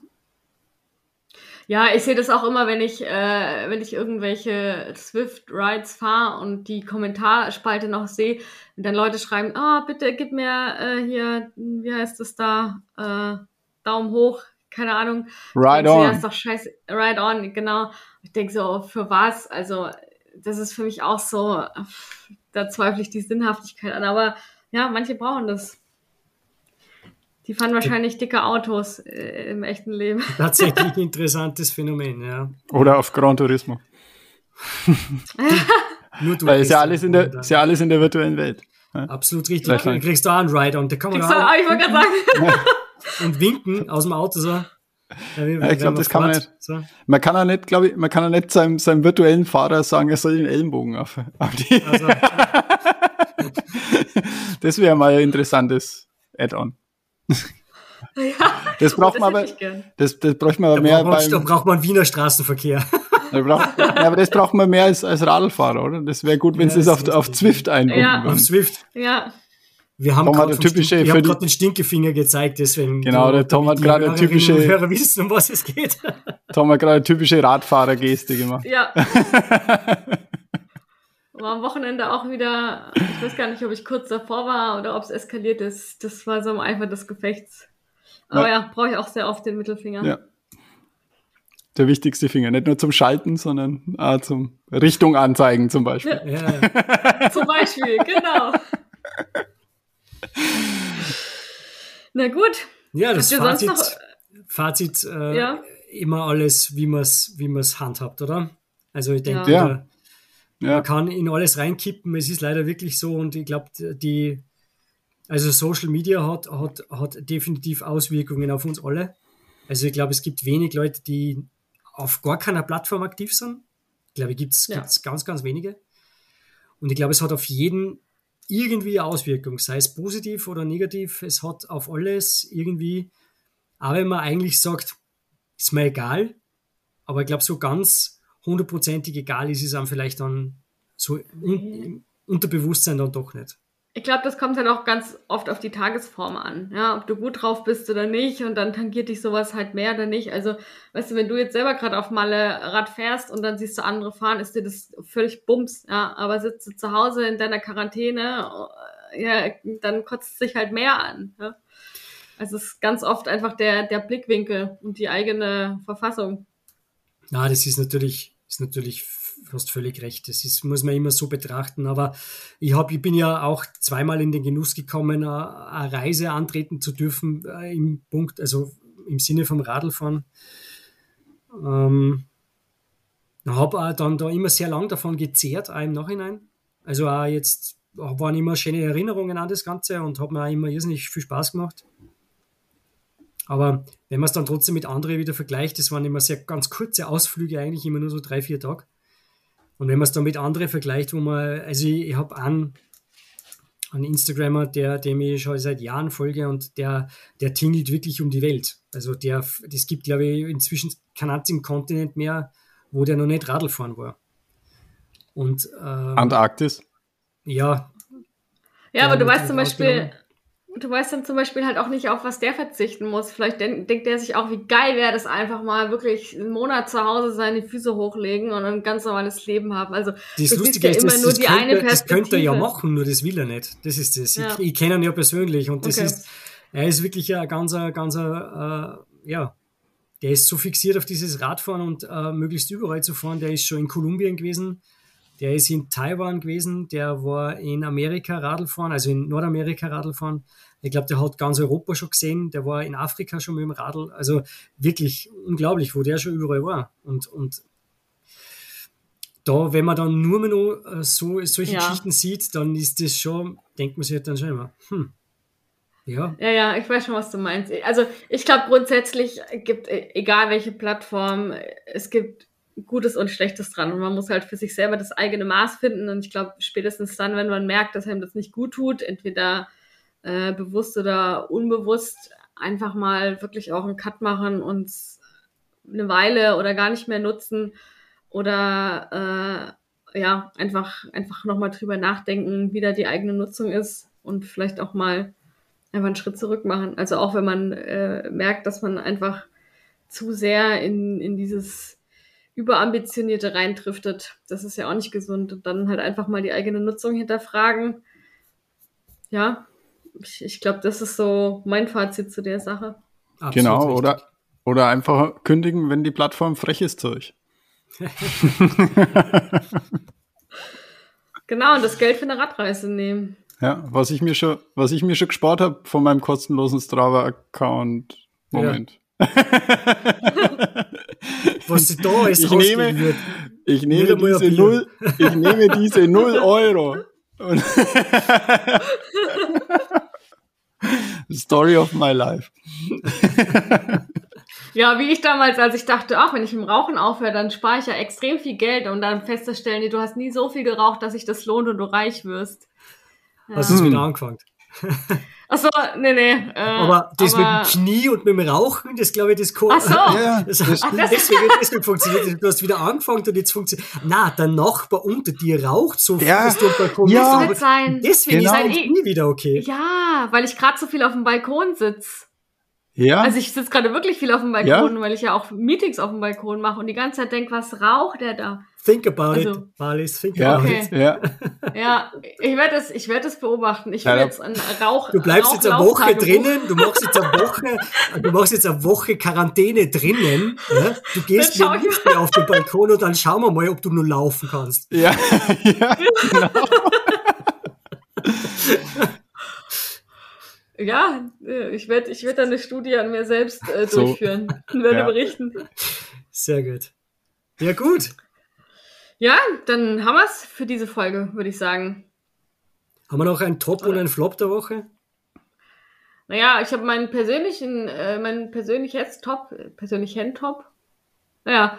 Ja, ich sehe das auch immer, wenn ich, äh, wenn ich irgendwelche Swift-Rides fahre und die Kommentarspalte noch sehe und dann Leute schreiben, ah, oh, bitte gib mir äh, hier, wie heißt das da, äh, Daumen hoch, keine Ahnung. Ride on. Ja, ist doch scheiße. Ride on, genau. Ich denke so, für was? Also, das ist für mich auch so, da zweifle ich die Sinnhaftigkeit an. Aber ja, manche brauchen das. Die fahren wahrscheinlich dicke Autos äh, im echten Leben. Tatsächlich ein interessantes Phänomen, ja. Oder auf Gran Turismo. Nur du Weil ist ja, alles in der, ist ja alles in der virtuellen Welt. Ja? Absolut richtig. Dann kriegst du auch einen Ride on. Da kann man auch, auch, ich wollte gerade sagen. und winken aus dem Auto so. Ja, ich glaube, das kann man nicht. So. Man kann ja nicht, glaube ich, man kann ja nicht seinem, seinem virtuellen Fahrer sagen, er soll den Ellenbogen auf, auf die. Also, das wäre mal ein interessantes Add-on. Ja, das braucht das man aber, das, das braucht man aber mehr braucht man, beim, Da braucht man Wiener Straßenverkehr. Braucht, ja, aber das braucht man mehr als, als Radlfahrer, oder? Das wäre gut, wenn ja, Sie das auf, auf Zwift einbauen. Ja, auf Zwift. Ja. Wir haben gerade den Stinkefinger gezeigt, deswegen. Genau, der Tom hat gerade eine typische. Hörer wissen, um was es geht. Tom hat gerade eine typische Radfahrergeste gemacht. Ja. war am Wochenende auch wieder, ich weiß gar nicht, ob ich kurz davor war oder ob es eskaliert ist. Das war so im Eifer des Gefechts. Aber ja, ja brauche ich auch sehr oft den Mittelfinger. Ja. Der wichtigste Finger, nicht nur zum Schalten, sondern auch zum Richtung anzeigen zum Beispiel. Ja. ja. zum Beispiel, genau. Na gut. Ja, das Fazit, noch, Fazit äh, ja? immer alles, wie man es wie handhabt, oder? Also ich denke, ja. Ja. Man kann in alles reinkippen. Es ist leider wirklich so und ich glaube, die, also Social Media hat, hat, hat definitiv Auswirkungen auf uns alle. Also ich glaube, es gibt wenig Leute, die auf gar keiner Plattform aktiv sind. Ich glaube, gibt es ja. ganz, ganz wenige. Und ich glaube, es hat auf jeden irgendwie eine Auswirkung, sei es positiv oder negativ. Es hat auf alles irgendwie, aber wenn man eigentlich sagt, ist mir egal, aber ich glaube, so ganz hundertprozentig egal ist es einem vielleicht dann so un Unterbewusstsein dann doch nicht. Ich glaube, das kommt halt auch ganz oft auf die Tagesform an, ja, ob du gut drauf bist oder nicht und dann tangiert dich sowas halt mehr oder nicht. Also, weißt du, wenn du jetzt selber gerade auf Malle Rad fährst und dann siehst du andere fahren, ist dir das völlig bums, ja, aber sitzt du zu Hause in deiner Quarantäne, ja, dann kotzt sich halt mehr an, ja. Also, es ist ganz oft einfach der, der Blickwinkel und die eigene Verfassung. Ja, das ist natürlich, ist natürlich hast völlig recht. Das ist, muss man immer so betrachten. Aber ich, hab, ich bin ja auch zweimal in den Genuss gekommen, eine Reise antreten zu dürfen äh, im Punkt, also im Sinne vom Radlfahren. Ähm, habe dann da immer sehr lang davon gezehrt, auch im Nachhinein. Also auch jetzt waren immer schöne Erinnerungen an das Ganze und hat mir auch immer irrsinnig viel Spaß gemacht. Aber wenn man es dann trotzdem mit anderen wieder vergleicht, das waren immer sehr ganz kurze Ausflüge, eigentlich immer nur so drei, vier Tage. Und wenn man es dann mit anderen vergleicht, wo man, also ich, ich habe einen, einen Instagrammer, der, dem ich schon seit Jahren folge und der, der tingelt wirklich um die Welt. Also der, das gibt, glaube ich, inzwischen keinen einzigen Kontinent mehr, wo der noch nicht Radl fahren war. Und, ähm, Antarktis? Ja. Ja, aber du weißt zum Beispiel, du weißt dann zum Beispiel halt auch nicht, auf was der verzichten muss. Vielleicht denk, denkt er sich auch, wie geil wäre das einfach mal wirklich einen Monat zu Hause seine Füße hochlegen und ein ganz normales Leben haben. Also das, das Lustige ist, ja das, das, könnte, das könnte er ja machen, nur das will er nicht. Das ist das. Ja. Ich, ich kenne ihn ja persönlich und das okay. ist, er ist wirklich ein ganzer, ganzer, äh, ja, der ist so fixiert auf dieses Radfahren und äh, möglichst überall zu fahren. Der ist schon in Kolumbien gewesen, der ist in Taiwan gewesen, der war in Amerika Radlfahren, also in Nordamerika Radlfahren. Ich glaube, der hat ganz Europa schon gesehen, der war in Afrika schon mit dem Radl. Also wirklich unglaublich, wo der schon überall war. Und, und da, wenn man dann nur mehr noch äh, so, solche ja. Geschichten sieht, dann ist das schon, denkt man sich halt dann schon immer, hm, ja. Ja, ja, ich weiß schon, was du meinst. Also ich glaube grundsätzlich gibt, e, egal welche Plattform, es gibt Gutes und Schlechtes dran. Und man muss halt für sich selber das eigene Maß finden. Und ich glaube, spätestens dann, wenn man merkt, dass einem das nicht gut tut, entweder äh, bewusst oder unbewusst, einfach mal wirklich auch einen Cut machen und eine Weile oder gar nicht mehr nutzen oder äh, ja, einfach, einfach nochmal drüber nachdenken, wie da die eigene Nutzung ist und vielleicht auch mal einfach einen Schritt zurück machen. Also auch wenn man äh, merkt, dass man einfach zu sehr in, in dieses überambitionierte reindriftet. Das ist ja auch nicht gesund. Und dann halt einfach mal die eigene Nutzung hinterfragen. Ja, ich, ich glaube, das ist so mein Fazit zu der Sache. Absolut genau, richtig. oder, oder einfach kündigen, wenn die Plattform frech ist zu euch. genau, und das Geld für eine Radreise nehmen. Ja, was ich mir schon, was ich mir schon gespart habe von meinem kostenlosen Strava-Account. Moment. Ja. was da ist, ich nehme, wird. Ich nehme diese null, ich nehme diese null Euro. Story of my life. Ja, wie ich damals, als ich dachte, ach, wenn ich im Rauchen aufhöre, dann spare ich ja extrem viel Geld und dann festzustellen, nee, du hast nie so viel geraucht, dass sich das lohnt und du reich wirst. Ja. Hast du es wieder angefangen? Achso, nee, nee. Äh, aber das aber mit dem Knie und mit dem Rauchen, das glaube ich, das kann. Ach so. Ja, das, das, das deswegen, deswegen funktioniert Du hast wieder angefangen und jetzt funktioniert. Na, der Nachbar unter dir raucht so viel, ja. dass du auf dem Balkon ja. bist. Sein. Deswegen genau. ist das nie wieder okay. Ja, weil ich gerade so viel auf dem Balkon sitze. Ja. Also ich sitze gerade wirklich viel auf dem Balkon, ja? weil ich ja auch Meetings auf dem Balkon mache und die ganze Zeit denke, was raucht der da? Think about also, it, Marlies, think ja, about okay. it. Ja, ja ich werde das, ich werde das beobachten. Ich will ja, jetzt einen Rauch. Du bleibst Rauch jetzt eine Woche drinnen, du machst jetzt eine Woche, du machst jetzt eine Woche Quarantäne drinnen. Ja? Du gehst nicht mehr auf den Balkon und dann schauen wir mal, ob du nur laufen kannst. Ja, ja genau. Ja, äh, ich werde ich werd eine Studie an mir selbst äh, durchführen so. und werde ja. berichten. Sehr gut. Ja, gut. Ja, dann haben wir es für diese Folge, würde ich sagen. Haben wir noch einen Top Oder? und einen Flop der Woche? Naja, ich habe meinen persönlichen, äh, mein persönliches Top, persönlichen Top, naja,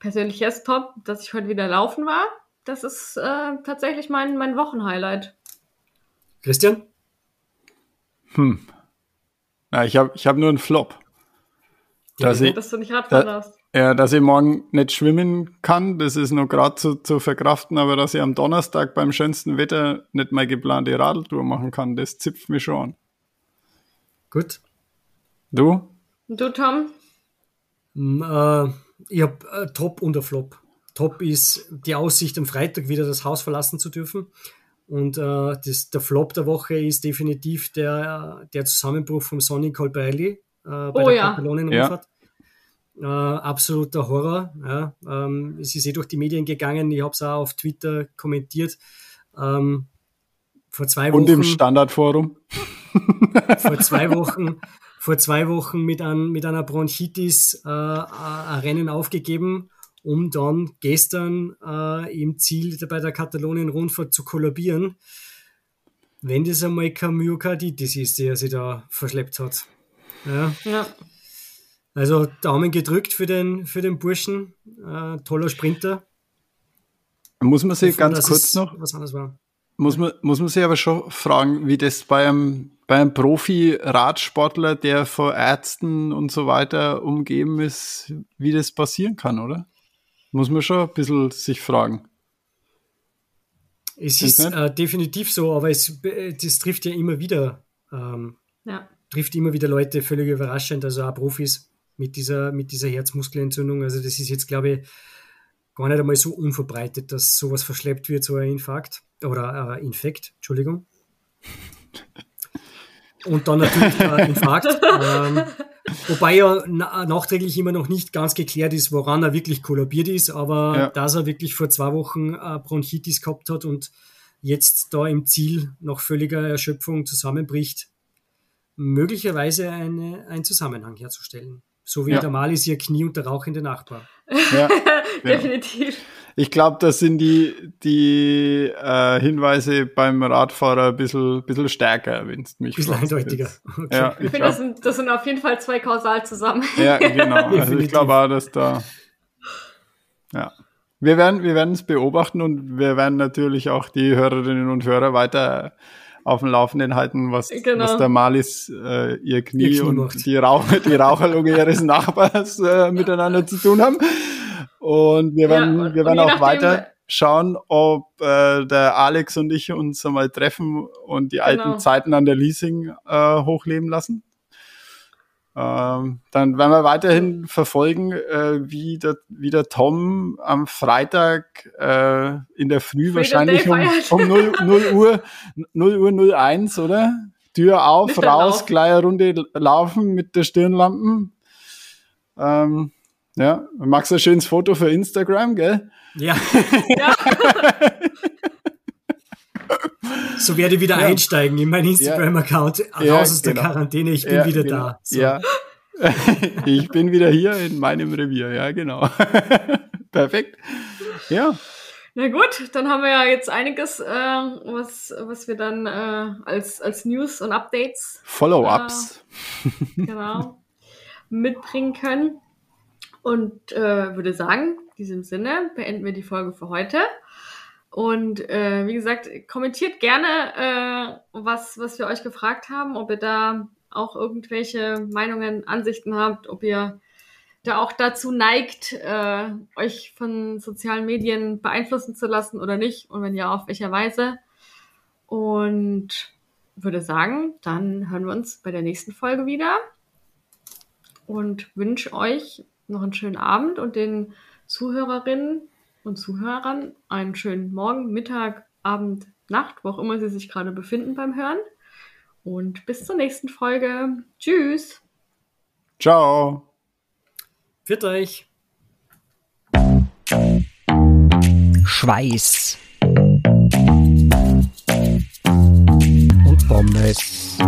persönliches Top, dass ich heute wieder laufen war. Das ist äh, tatsächlich mein, mein Wochenhighlight. Christian? Hm. Na, ich habe ich hab nur einen Flop. Dass, ja, ich, dass du nicht Radfahren da, darfst. Ja, dass ich morgen nicht schwimmen kann, das ist noch gerade zu, zu verkraften, aber dass ich am Donnerstag beim schönsten Wetter nicht mal geplante Radeltour machen kann, das zipft mich schon an. Gut. Du? Du, Tom? Mm, äh, ich habe äh, Top und ein Flop. Top ist die Aussicht, am Freitag wieder das Haus verlassen zu dürfen. Und äh, das, der Flop der Woche ist definitiv der, der Zusammenbruch vom Sonny Colbrelli äh, bei oh, der ja. Katalonien-Rundfahrt. Ja. Äh, absoluter Horror. Ja. Ähm, es ist eh durch die Medien gegangen. Ich habe es auch auf Twitter kommentiert. Ähm, vor zwei Wochen. Und im Standardforum. vor zwei Wochen, vor zwei Wochen mit, ein, mit einer Bronchitis äh, ein Rennen aufgegeben um dann gestern äh, im Ziel bei der Katalonien-Rundfahrt zu kollabieren, wenn das einmal kein Myokarditis ist, der sich da verschleppt hat. Ja. ja. Also Daumen gedrückt für den, für den Burschen. Äh, toller Sprinter. Muss man sich ganz kurz noch. Was anderes war. Muss man, muss man sich aber schon fragen, wie das bei einem, bei einem Profi-Radsportler, der vor Ärzten und so weiter umgeben ist, wie das passieren kann, oder? Muss man schon ein bisschen sich fragen. Es ist äh, definitiv so, aber es das trifft ja immer wieder, ähm, ja. trifft immer wieder Leute völlig überraschend, also auch Profis mit dieser, mit dieser Herzmuskelentzündung. Also das ist jetzt, glaube ich, gar nicht einmal so unverbreitet, dass sowas verschleppt wird, so ein Infarkt oder äh, Infekt, Entschuldigung. Und dann natürlich der Infarkt. ähm, Wobei ja na nachträglich immer noch nicht ganz geklärt ist, woran er wirklich kollabiert ist, aber ja. dass er wirklich vor zwei Wochen äh, Bronchitis gehabt hat und jetzt da im Ziel nach völliger Erschöpfung zusammenbricht, möglicherweise eine, einen Zusammenhang herzustellen. So wie ja. der Mal ist ihr Knie und der rauchende Nachbar. Ja, definitiv. Ich glaube, das sind die, die äh, Hinweise beim Radfahrer ein bisschen, bisschen stärker, wenn es mich Ein bisschen eindeutiger. Okay. Ja, ich, ich finde, das sind, das sind auf jeden Fall zwei kausal zusammen. Ja, genau. Also ich glaube auch, dass da. Ja. Wir werden wir werden es beobachten und wir werden natürlich auch die Hörerinnen und Hörer weiter auf dem Laufenden halten, was, genau. was der Malis, äh, ihr Knie, Knie und die, Rauch, die Raucherlunge ihres Nachbars äh, miteinander zu tun haben. Und wir werden, ja, und, wir werden auch weiter schauen, ob äh, der Alex und ich uns einmal treffen und die genau. alten Zeiten an der Leasing äh, hochleben lassen. Ähm, dann werden wir weiterhin verfolgen, äh, wie, der, wie der Tom am Freitag äh, in der Früh Freedom wahrscheinlich um, um 0, 0 Uhr 0 Uhr 01, oder? Tür auf, raus, gleich eine Runde laufen mit der Stirnlampen. Ähm, ja, magst du ein schönes Foto für Instagram, gell? Ja. ja. so werde ich wieder ja. einsteigen in meinen Instagram-Account. Raus ja, aus der genau. Quarantäne, ich bin wieder genau. da. So. Ja. ich bin wieder hier in meinem Revier, ja, genau. Perfekt. Ja. Na gut, dann haben wir ja jetzt einiges, äh, was, was wir dann äh, als, als News und Updates. Follow-ups. Äh, genau. mitbringen können. Und äh, würde sagen, in diesem Sinne beenden wir die Folge für heute. Und äh, wie gesagt, kommentiert gerne, äh, was, was wir euch gefragt haben, ob ihr da auch irgendwelche Meinungen, Ansichten habt, ob ihr da auch dazu neigt, äh, euch von sozialen Medien beeinflussen zu lassen oder nicht und wenn ja, auf welcher Weise. Und würde sagen, dann hören wir uns bei der nächsten Folge wieder und wünsche euch noch einen schönen Abend und den Zuhörerinnen und Zuhörern einen schönen Morgen, Mittag, Abend, Nacht, wo auch immer sie sich gerade befinden beim Hören. Und bis zur nächsten Folge. Tschüss. Ciao. Für euch. Schweiß. Und Pommes.